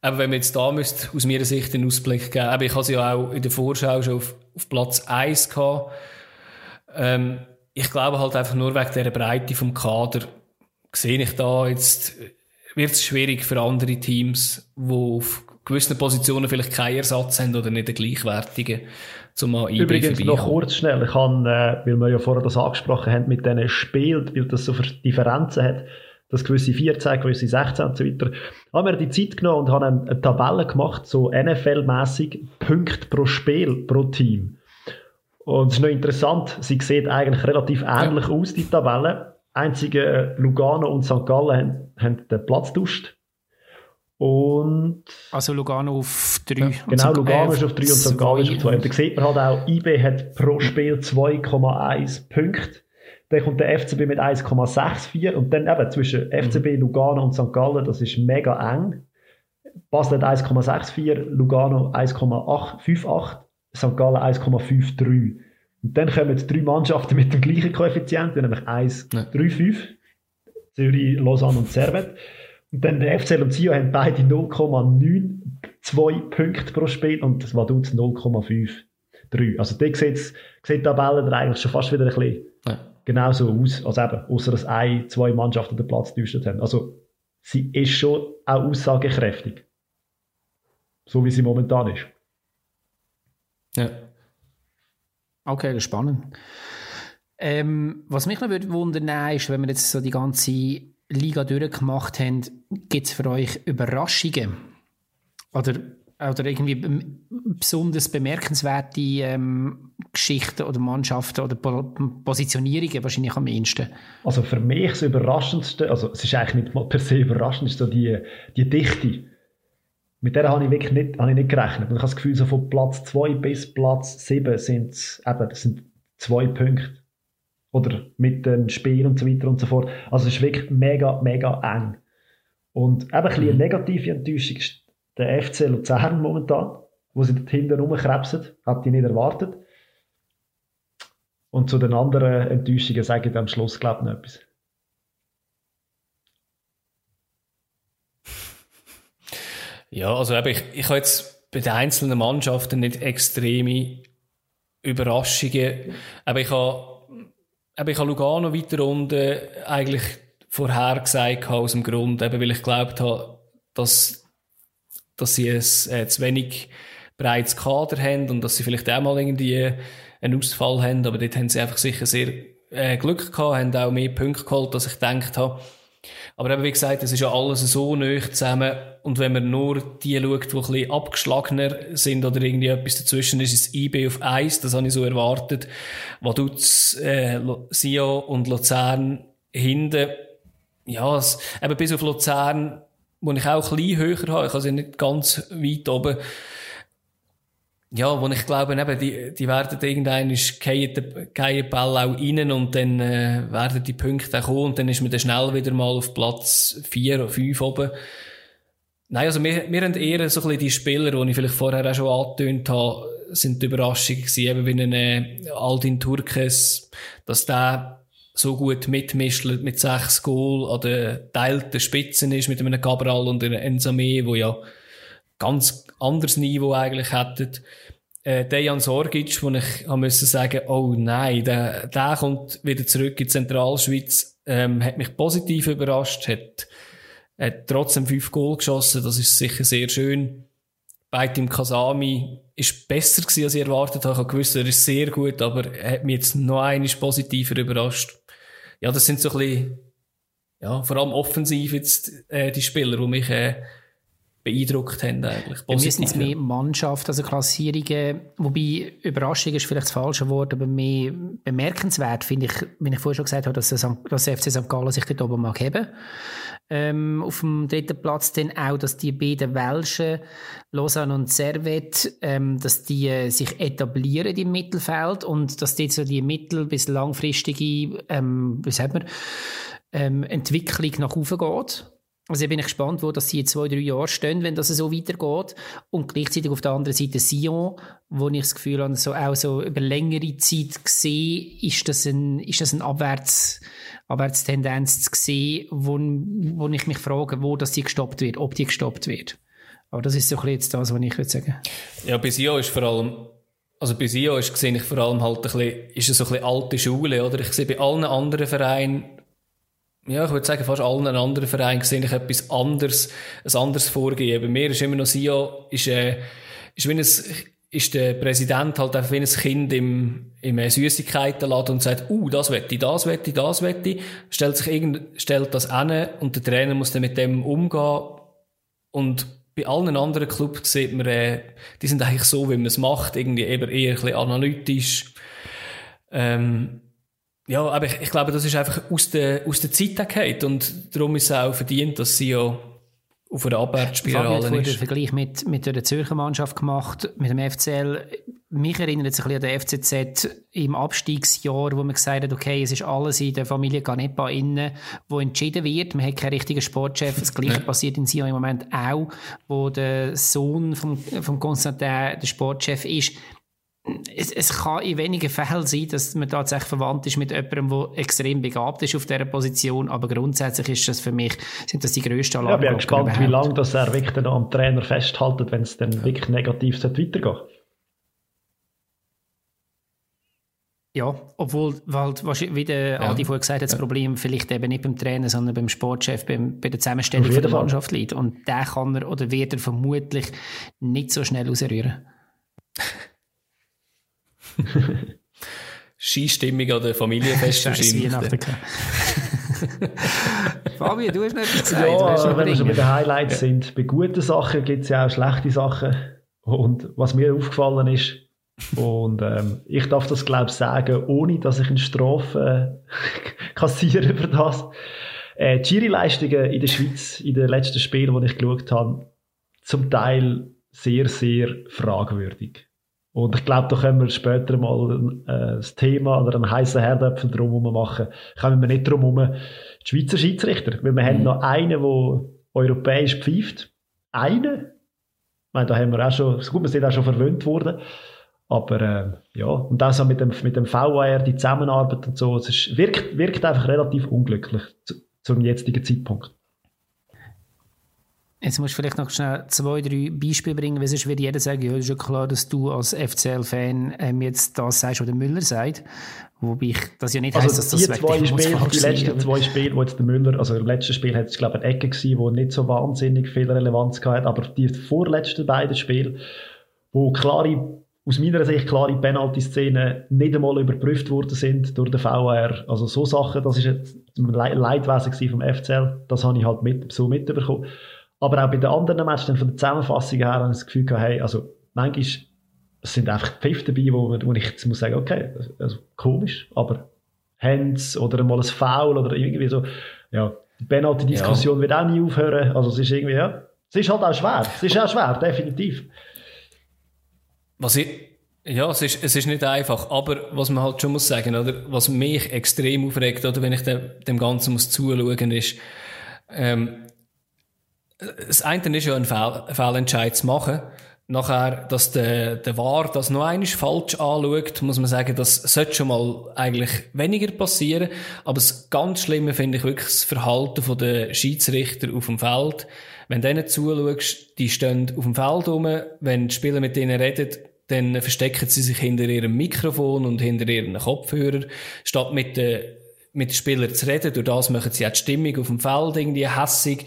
aber wenn man jetzt da müsste, aus meiner Sicht einen Ausblick geben, aber ich habe sie ja auch in der Vorschau schon auf, auf Platz 1 gehabt. Ähm, ich glaube halt einfach nur wegen dieser Breite vom Kader sehe ich da jetzt, wird es schwierig für andere Teams, die auf gewissen Positionen vielleicht keinen Ersatz haben oder nicht den gleichwertigen, zum mal Übrigens noch kurz schnell, ich kann, äh, weil wir ja vorher das angesprochen haben, mit denen spielt, weil das so Differenzen hat, dass gewisse 14, gewisse 16 und so weiter, haben wir die Zeit genommen und haben eine, eine Tabelle gemacht, so NFL-mäßig, Punkte pro Spiel, pro Team. Und es ist noch interessant, sie sieht eigentlich relativ ähnlich ja. aus, die Tabelle. Einzige äh, Lugano und St. Gallen haben, haben den Platz tauscht. Und also Lugano auf 3. Ja, genau, Lugano ist auf 3 und St. Gallen ist auf 2. Und da sieht man halt auch, IB hat pro Spiel 2,1 Punkte. Dann kommt der FCB mit 1,64 und dann eben zwischen FCB, Lugano und St. Gallen, das ist mega eng. Basel hat 1,64, Lugano 1,58, St. Gallen 1,53. Und dann kommen drei Mannschaften mit dem gleichen Koeffizienten, nämlich 1,35. Zürich, Lausanne und Servet. Und dann der FCL und Sio haben beide 0,92 Punkte pro Spiel und das Vaduz 0,53. Also da sieht, sieht die Tabelle eigentlich schon fast wieder ein bisschen ja. genauso aus, als eben, außer dass ein, zwei Mannschaften den Platz getäuscht haben. Also sie ist schon auch aussagekräftig. So wie sie momentan ist. Ja. Okay, das ist spannend. Ähm, was mich noch würde wundern ist, wenn wir jetzt so die ganze Liga durchgemacht haben, gibt es für euch Überraschungen? Oder, oder irgendwie besonders bemerkenswerte ähm, Geschichten oder Mannschaften oder po Positionierungen wahrscheinlich am ehesten? Also für mich das Überraschendste, also es ist eigentlich nicht mal per se überraschend, ist so die, die Dichte. Mit der habe ich wirklich nicht, habe ich nicht gerechnet. Und ich habe das Gefühl, so von Platz 2 bis Platz 7 sind es eben, zwei Punkte oder mit den Spielen und so weiter und so fort. Also es ist wirklich mega, mega eng. Und eben ein bisschen eine mhm. negative Enttäuschung ist der FC Luzern momentan, wo sie dort hinten rumkrebsen, hat die nicht erwartet. Und zu den anderen Enttäuschungen sage ich am Schluss, glaube ich, noch etwas. Ja, also eben, ich, ich habe jetzt bei den einzelnen Mannschaften nicht extreme Überraschungen, aber ich habe aber ich habe Lugano weiter unten eigentlich vorher gesagt aus dem Grund, eben weil ich glaubt habe, dass, dass sie ein, äh, zu wenig breites Kader haben und dass sie vielleicht auch mal irgendwie einen Ausfall haben, aber dort haben sie einfach sicher sehr äh, Glück gehabt, haben auch mehr Punkte geholt, als ich gedacht habe. Aber eben, wie gesagt, es ist ja alles so neu zusammen. Und wenn man nur die schaut, die ein bisschen abgeschlagener sind oder irgendwie etwas dazwischen ist, ist IB auf 1, das habe ich so erwartet. Vaduz, äh, Sio und Luzern hinten. Ja, es, eben bis auf Luzern, wo ich auch ein bisschen höher habe, ich habe sie nicht ganz weit oben, ja, wo ich glaube, eben, die, die werden irgendwann die Ball auch rein und dann äh, werden die Punkte auch kommen und dann ist man dann schnell wieder mal auf Platz 4 oder 5 oben. Nein, also wir, wir haben eher so ein bisschen die Spieler, die ich vielleicht vorher auch schon angetönt habe, sind die Überraschung gewesen, eben wie ein äh, Aldin Turkes, dass der so gut mitmischt mit sechs Goal an teilten Spitzen ist mit einem Cabral und einem Ensame, wo ja ganz anderes Niveau eigentlich hätten. Äh, Dejan Sorgic, wo ich haben müssen sagen, oh nein, der, der kommt wieder zurück in Zentralschweiz, ähm, hat mich positiv überrascht, hat, hat trotzdem fünf Goal geschossen, das ist sicher sehr schön. Beitim Kasami ist besser gewesen, als ich erwartet habe. Ich habe gewusst, er ist sehr gut, aber er hat mich jetzt noch einmal positiver überrascht. Ja, das sind so ein bisschen, ja, vor allem offensiv jetzt, äh, die Spieler, die mich, äh, beeindruckt haben eigentlich. Wir müssen jetzt mehr Mannschaft, also Klassierungen, wobei Überraschung ist vielleicht das falsche Wort, aber mehr bemerkenswert finde ich, wie ich vorher schon gesagt habe, dass der, FC St. Gallen sich dort oben mag haben. Ähm, auf dem dritten Platz dann auch, dass die beiden Welschen, Lausanne und Servet, ähm, dass die äh, sich etablieren im Mittelfeld und dass dort so die mittel- bis langfristige, ähm, wie sagt man, ähm, Entwicklung nach oben geht. Also ich bin gespannt, wo das sie in zwei, drei Jahren stehen, wenn das so weitergeht. Und gleichzeitig auf der anderen Seite Sion, wo ich das Gefühl habe, so auch so über längere Zeit gesehen, ist das ein, ist das ein Abwärts, Abwärtstendenz zu sehen, wo, wo ich mich frage, wo das die gestoppt wird, ob die gestoppt wird. Aber das ist so ein bisschen jetzt das, was ich würde sagen. Ja, bei Sion ist vor allem, also bei Sion ist, sehe ich vor allem halt ein bisschen, ist es so ein bisschen alte Schule, oder? Ich sehe bei allen anderen Vereinen, ja, ich würde sagen, fast allen anderen Vereinen sehe ich etwas anderes, ein anderes Vorgehen. Bei mir ist immer noch SIO, ist, äh, ist wie ein, ist der Präsident halt einfach wie ein Kind im, im Süßigkeitenladen und sagt, uh, das wette ich, das wette ich, das wette ich, stellt sich irgend, stellt das an und der Trainer muss dann mit dem umgehen. Und bei allen anderen Clubs sieht man, äh, die sind eigentlich so, wie man es macht, irgendwie eben eher ein bisschen analytisch, ähm, ja, aber ich, ich, glaube, das ist einfach aus der, aus der Zeit gefallen und darum ist es auch verdient, dass sie ja auf einer Abwärtsspirale ist. Ich habe Vergleich mit, mit der Zürcher Mannschaft gemacht, mit dem FCL. Mich erinnert es ein bisschen an den FCZ im Abstiegsjahr, wo man gesagt hat, okay, es ist alles in der Familie Ganepa innen, wo entschieden wird. Man hat keinen richtigen Sportchef. Das Gleiche passiert in Sion im Moment auch, wo der Sohn von, von Constantin der Sportchef ist es, es kann in wenigen Fällen sein, dass man tatsächlich verwandt ist mit jemandem, der extrem begabt ist auf dieser Position, aber grundsätzlich ist das für mich, sind das die grössten Alarmglocken Ja, ich bin gespannt, wie lange das er wirklich dann am Trainer festhält, wenn es dann wirklich negativ weitergeht. Ja, obwohl, weil, wie der ja. Adi vorher gesagt hat, das ja. Problem vielleicht eben nicht beim Trainer, sondern beim Sportchef, beim, bei der Zusammenstellung der Mannschaft liegt. Und der kann er oder wird er vermutlich nicht so schnell ausrühren. Skistimmung an der Familienfest wahrscheinlich. Fabian, du hast nicht etwas gesagt. Ja, wenn wir schon bei den Highlights ja. sind, bei guten Sachen gibt es ja auch schlechte Sachen. Und was mir aufgefallen ist, und ähm, ich darf das glaube ich sagen, ohne dass ich eine Strafe äh, kassiere für das. Äh, die Jury-Leistungen in der Schweiz in den letzten Spielen, die ich geschaut habe, zum Teil sehr, sehr fragwürdig. Und ich glaube, da können wir später mal äh, das Thema oder einen heißen Herdöpfel drum machen. Kommen wir nicht drum herum, die Schweizer Schiedsrichter. Weil wir mhm. haben noch einen, der europäisch pfeift. Einen. Ich meine, da haben wir auch schon, gut, wir sind auch schon verwöhnt worden. Aber äh, ja, und das auch mit dem, mit dem VAR, die Zusammenarbeit und so, es ist, wirkt, wirkt einfach relativ unglücklich zu, zum jetzigen Zeitpunkt. Jetzt musst du vielleicht noch schnell zwei, drei Beispiele bringen, weil sonst wird jeder sagen, ja, ist ja klar, dass du als FCL-Fan ähm, jetzt das sagst, was der Müller sagt. Wobei ich das ja nicht also heisst, dass das die zwei Spiele, Die letzten zwei Spiele, wo jetzt der Müller, also im letzten Spiel hat es, glaube ich, eine Ecke gewesen, wo nicht so wahnsinnig viel Relevanz hatte, aber die vorletzten beiden Spiele, wo klare aus meiner Sicht klare Penalty-Szenen nicht einmal überprüft worden sind durch den VR. Also so Sachen, das ist jetzt ein Leidwesen vom FCL, das habe ich halt mit, so mitbekommen. Aber auch bei den anderen Matches, von der Zusammenfassung her, habe ich das Gefühl gehabt, hey, also manchmal es sind einfach Pfiff dabei, wo, wo ich jetzt muss sagen, okay, also komisch, aber Hands oder mal ein Foul oder irgendwie so, ja, die Penalty-Diskussion ja. wird auch nie aufhören, also es ist irgendwie, ja, es ist halt auch schwer, es ist auch schwer, definitiv. Was ich, ja, es ist, es ist nicht einfach, aber was man halt schon muss sagen, oder, was mich extrem aufregt, oder, wenn ich dem, dem Ganzen muss zuschauen, ist, ähm, das eine ist ja ein Fehl, Fehlentscheid zu machen. Nachher, dass der, der War das noch einmal falsch anschaut, muss man sagen, das sollte schon mal eigentlich weniger passieren. Aber das ganz Schlimme finde ich wirklich das Verhalten der Schiedsrichter auf dem Feld. Wenn du denen zuschaust, die stehen auf dem Feld rum, wenn die Spieler mit denen reden, dann verstecken sie sich hinter ihrem Mikrofon und hinter ihren Kopfhörer, statt mit den mit den Spielern zu reden. Durch das machen sie auch die Stimmung auf dem Feld irgendwie hässig.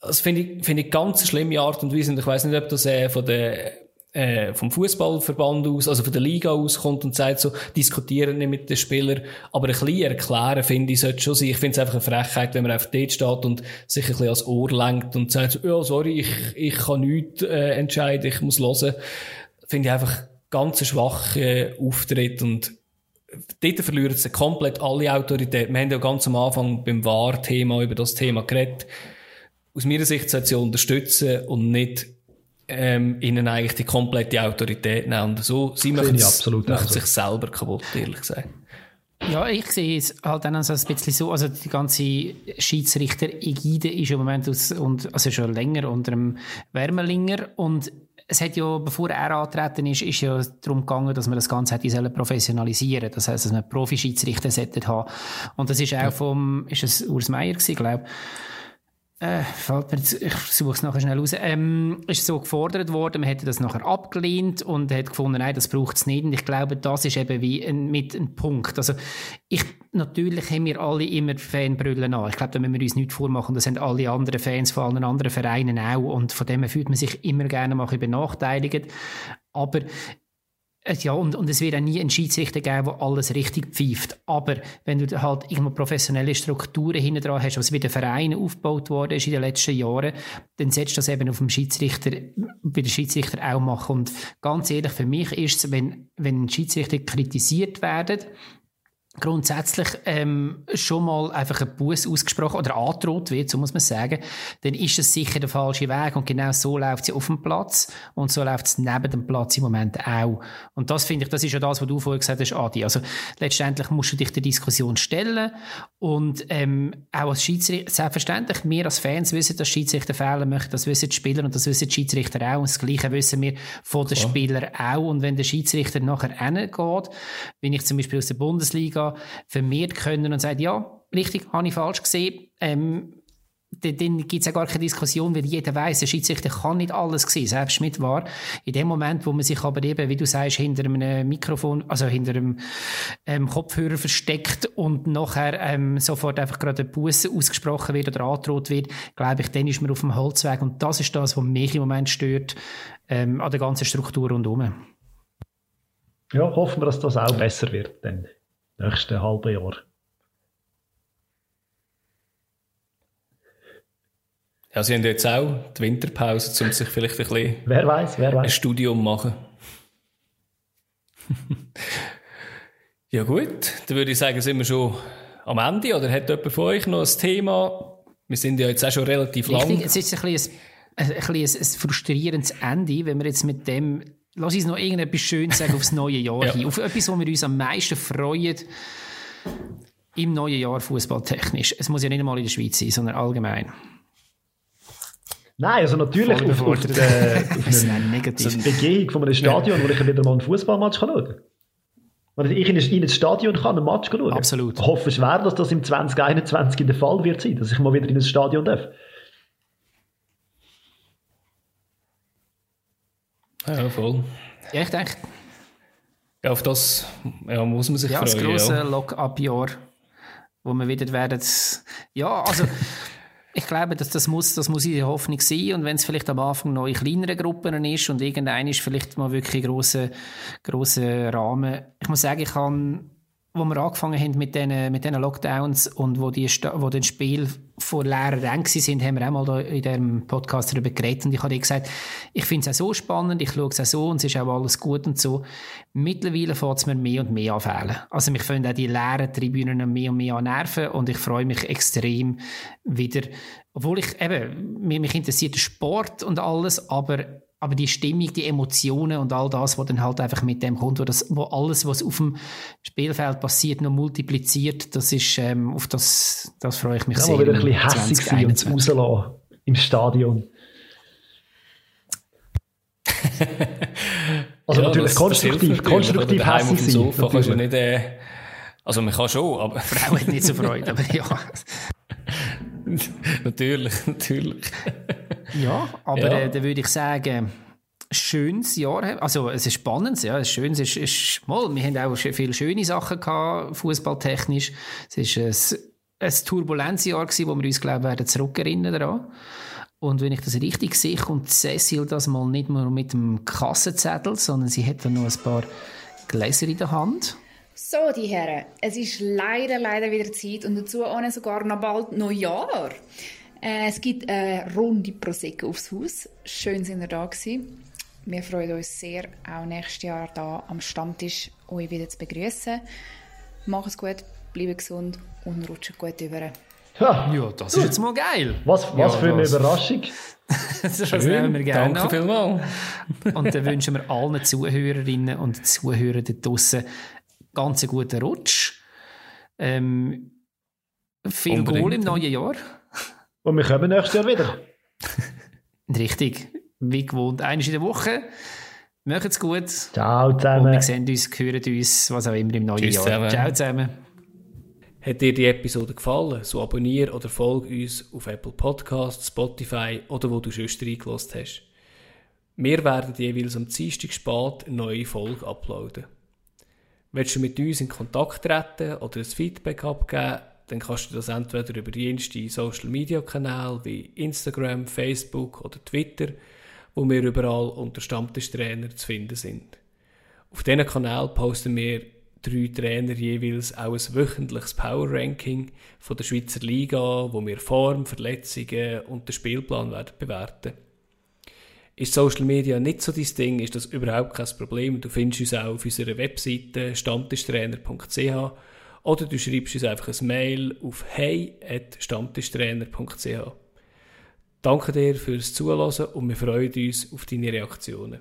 Das finde ich, finde ich ganz schlimme Art und Weise. Und ich weiß nicht, ob das äh, von der äh, vom Fußballverband aus, also von der Liga aus kommt und sagt so, diskutieren nicht mit den Spielern, aber ein bisschen erklären, finde ich, sollte schon sein. Ich finde es einfach eine Frechheit, wenn man einfach dort steht und sich ein bisschen ans Ohr lenkt und sagt so, ja, sorry, ich, ich kann nichts äh, entscheiden, ich muss hören. Finde ich einfach ganz schwachen äh, Auftritt und dort verlieren sie komplett alle Autorität. Wir haben ja ganz am Anfang beim Wahr-Thema über das Thema geredet. Aus meiner Sicht sollte sie unterstützen und nicht ähm, ihnen eigentlich die komplette Autorität nehmen. Und so, sie machen, machen sich selber kaputt, ehrlich gesagt. Ja, ich sehe es halt dann also ein bisschen so, also die ganze Schiedsrichter-Egide ist im Moment aus, und, also schon länger unter dem Wärmelinger und es hat ja, bevor er antreten ist, ist ja darum gegangen, dass man das Ganze hätte professionalisieren. Das heißt, dass man Profi-Schiedsrichter haben. Und das ist auch vom, ist es Urs Meier gewesen, glaube ich äh, ich versuche es nachher schnell raus, ähm, ist so gefordert worden, man hätte das nachher abgelehnt und hat gefunden, nein, das braucht es nicht. Und ich glaube, das ist eben wie ein, mit ein Punkt. Also, ich, natürlich haben wir alle immer Fanbrüllen an. Ich glaube, da müssen wir uns nicht vormachen, das sind alle anderen Fans von allen anderen Vereinen auch. Und von dem fühlt man sich immer gerne mal benachteiligt. Aber ja, und, und es wird auch nie einen Schiedsrichter geben, der alles richtig pfeift. Aber wenn du halt irgendwo professionelle Strukturen hinten dran hast, was wieder Vereinen aufgebaut worden ist in den letzten Jahren, dann setzt das eben auf dem Schiedsrichter, bei den Schiedsrichter auch machen. Und ganz ehrlich, für mich ist es, wenn, wenn Schiedsrichter kritisiert werden, grundsätzlich ähm, schon mal einfach ein Buß ausgesprochen oder angedroht wird, so muss man sagen, dann ist es sicher der falsche Weg und genau so läuft sie auf dem Platz und so läuft es neben dem Platz im Moment auch. Und das finde ich, das ist ja das, was du vorher gesagt hast, Adi. Also letztendlich musst du dich der Diskussion stellen und ähm, auch als Schiedsrichter, selbstverständlich, wir als Fans wissen, dass Schiedsrichter fehlen möchten, das wissen die Spieler und das wissen die Schiedsrichter auch und das Gleiche wissen wir von den Spielern auch und wenn der Schiedsrichter nachher hingeht, wenn ich zum Beispiel aus der Bundesliga vermehrt können und sagt, ja, richtig, habe ich falsch gesehen. Ähm, dann, gibt es ja gar keine Diskussion, weil jeder weiß, der Schiedsrichter kann nicht alles sehen, selbst mit war. In dem Moment, wo man sich aber eben, wie du sagst, hinter einem Mikrofon, also hinter einem ähm, Kopfhörer versteckt und nachher ähm, sofort einfach gerade ein Busse ausgesprochen wird oder angedroht wird, glaube ich, dann ist man auf dem Holzweg und das ist das, was mich im Moment stört ähm, an der ganzen Struktur rundherum. Ja, hoffen wir, dass das auch besser wird dann nächsten halben Jahr. Ja, sie haben jetzt auch die Winterpause, um sich vielleicht ein bisschen wer weiß, wer weiß. ein Studium machen. ja gut, dann würde ich sagen, sind wir schon am Ende. Oder hat jemand von euch noch ein Thema? Wir sind ja jetzt auch schon relativ lang. Es ist ein bisschen ein, ein, ein, ein frustrierendes Ende, wenn wir jetzt mit dem Lass uns noch irgendetwas Schönes sagen aufs neue Jahr ja. hin. Auf etwas, wo wir uns am meisten freuen im neuen Jahr fußballtechnisch. Es muss ja nicht einmal in der Schweiz sein, sondern allgemein. Nein, also natürlich auf, auf, der, auf eine, Begehung von einem Stadion, ja. wo ich wieder mal einen Fußballmatch schauen kann. Wenn ich in ein, in ein Stadion kann, einen Match schauen Absolut. Ich hoffe schwer, dass das im 2021 der Fall wird sein, dass ich mal wieder in ein Stadion darf. Ja, voll. Ja, ich denke. Ja, auf das ja, muss man sich ja, freuen. Das grosse ja. Lock-up-Jahr, wo wir wieder werden. Ja, also. Ich glaube, dass das muss, das muss die Hoffnung sein. Und wenn es vielleicht am Anfang noch in kleineren Gruppen ist und irgendein ist vielleicht mal wirklich große, große Rahmen. Ich muss sagen, ich habe wo wir angefangen haben mit diesen, mit diesen Lockdowns und wo, die, wo das Spiel vor leeren Rängen sind, haben wir auch mal da in diesem Podcast darüber geredet und ich habe gesagt, ich finde es auch so spannend, ich schaue es auch so und es ist auch alles gut und so. Mittlerweile fängt es mir mehr und mehr anfällen. Also mich finden auch die leeren Tribünen mehr und mehr an nerven und ich freue mich extrem wieder, obwohl ich eben, mich, mich interessiert der Sport und alles, aber aber die Stimmung, die Emotionen und all das, was dann halt einfach mit dem kommt, wo, das, wo alles, was auf dem Spielfeld passiert, noch multipliziert, das ist, ähm, auf das, das freue ich mich ja, sehr. Ja, wieder ein bisschen hässlich sein und rauslassen im Stadion. also ja, natürlich das, konstruktiv, das konstruktiv hässlich sein. Sofa kannst du nicht, äh, also man kann schon, aber... Frauen hat nicht so Freude, aber ja. natürlich, natürlich. ja, aber ja. Äh, dann würde ich sagen, schönes Jahr. Also, es ist spannend, ja. Es schön, es ist, ist mal, wir haben auch viele schöne Sachen gehabt, fußballtechnisch. Es ist ein, ein turbulentes Jahr gewesen, wo wir uns, glaube ich, werden zurückerinnern daran. Und wenn ich das richtig sehe, kommt Cecil das mal nicht nur mit dem Kassenzettel, sondern sie hat dann noch ein paar Gläser in der Hand. So, die Herren, es ist leider, leider wieder Zeit und dazu auch sogar noch bald Neujahr. Äh, es gibt eine Runde Prosecco aufs Haus. Schön sind ihr da gewesen. Wir freuen uns sehr, auch nächstes Jahr da am Stammtisch euch wieder zu begrüßen. Macht es gut, bleibt gesund und rutscht gut über. Ja, ja das ist jetzt mal geil. Was, was ja, für eine das. Überraschung. das nehmen wir gerne Danke vielmals. und dann wünschen wir allen Zuhörerinnen und Zuhörern da draussen ganz guten Rutsch. Ähm, viel Unbedingt. Goal im neuen Jahr. Und wir kommen nächstes Jahr wieder. Richtig. Wie gewohnt, einmal in der Woche. Macht's gut. Ciao Und zusammen. wir sehen uns, hören uns, was auch immer im neuen Tschüss Jahr. zusammen. Ciao zusammen. Hat dir die Episode gefallen, so abonniere oder folge uns auf Apple Podcasts, Spotify oder wo du sonst reingelassen hast. Wir werden jeweils am Dienstag spät eine neue Folge uploaden. Willst du mit uns in Kontakt treten oder ein Feedback abgeben, dann kannst du das entweder über jenste Social Media Kanäle wie Instagram, Facebook oder Twitter, wo wir überall unter Stammtischtrainer zu finden sind. Auf diesen Kanal posten wir drei Trainer jeweils auch ein wöchentliches Power Ranking von der Schweizer Liga, wo wir Form, Verletzungen und den Spielplan werden bewerten. Ist Social Media nicht so dein Ding, ist das überhaupt kein Problem. Du findest uns auch auf unserer Webseite stammtischtrainer.ch oder du schreibst uns einfach ein Mail auf hey.stammtischtrainer.ch. Danke dir fürs Zuhören und wir freuen uns auf deine Reaktionen.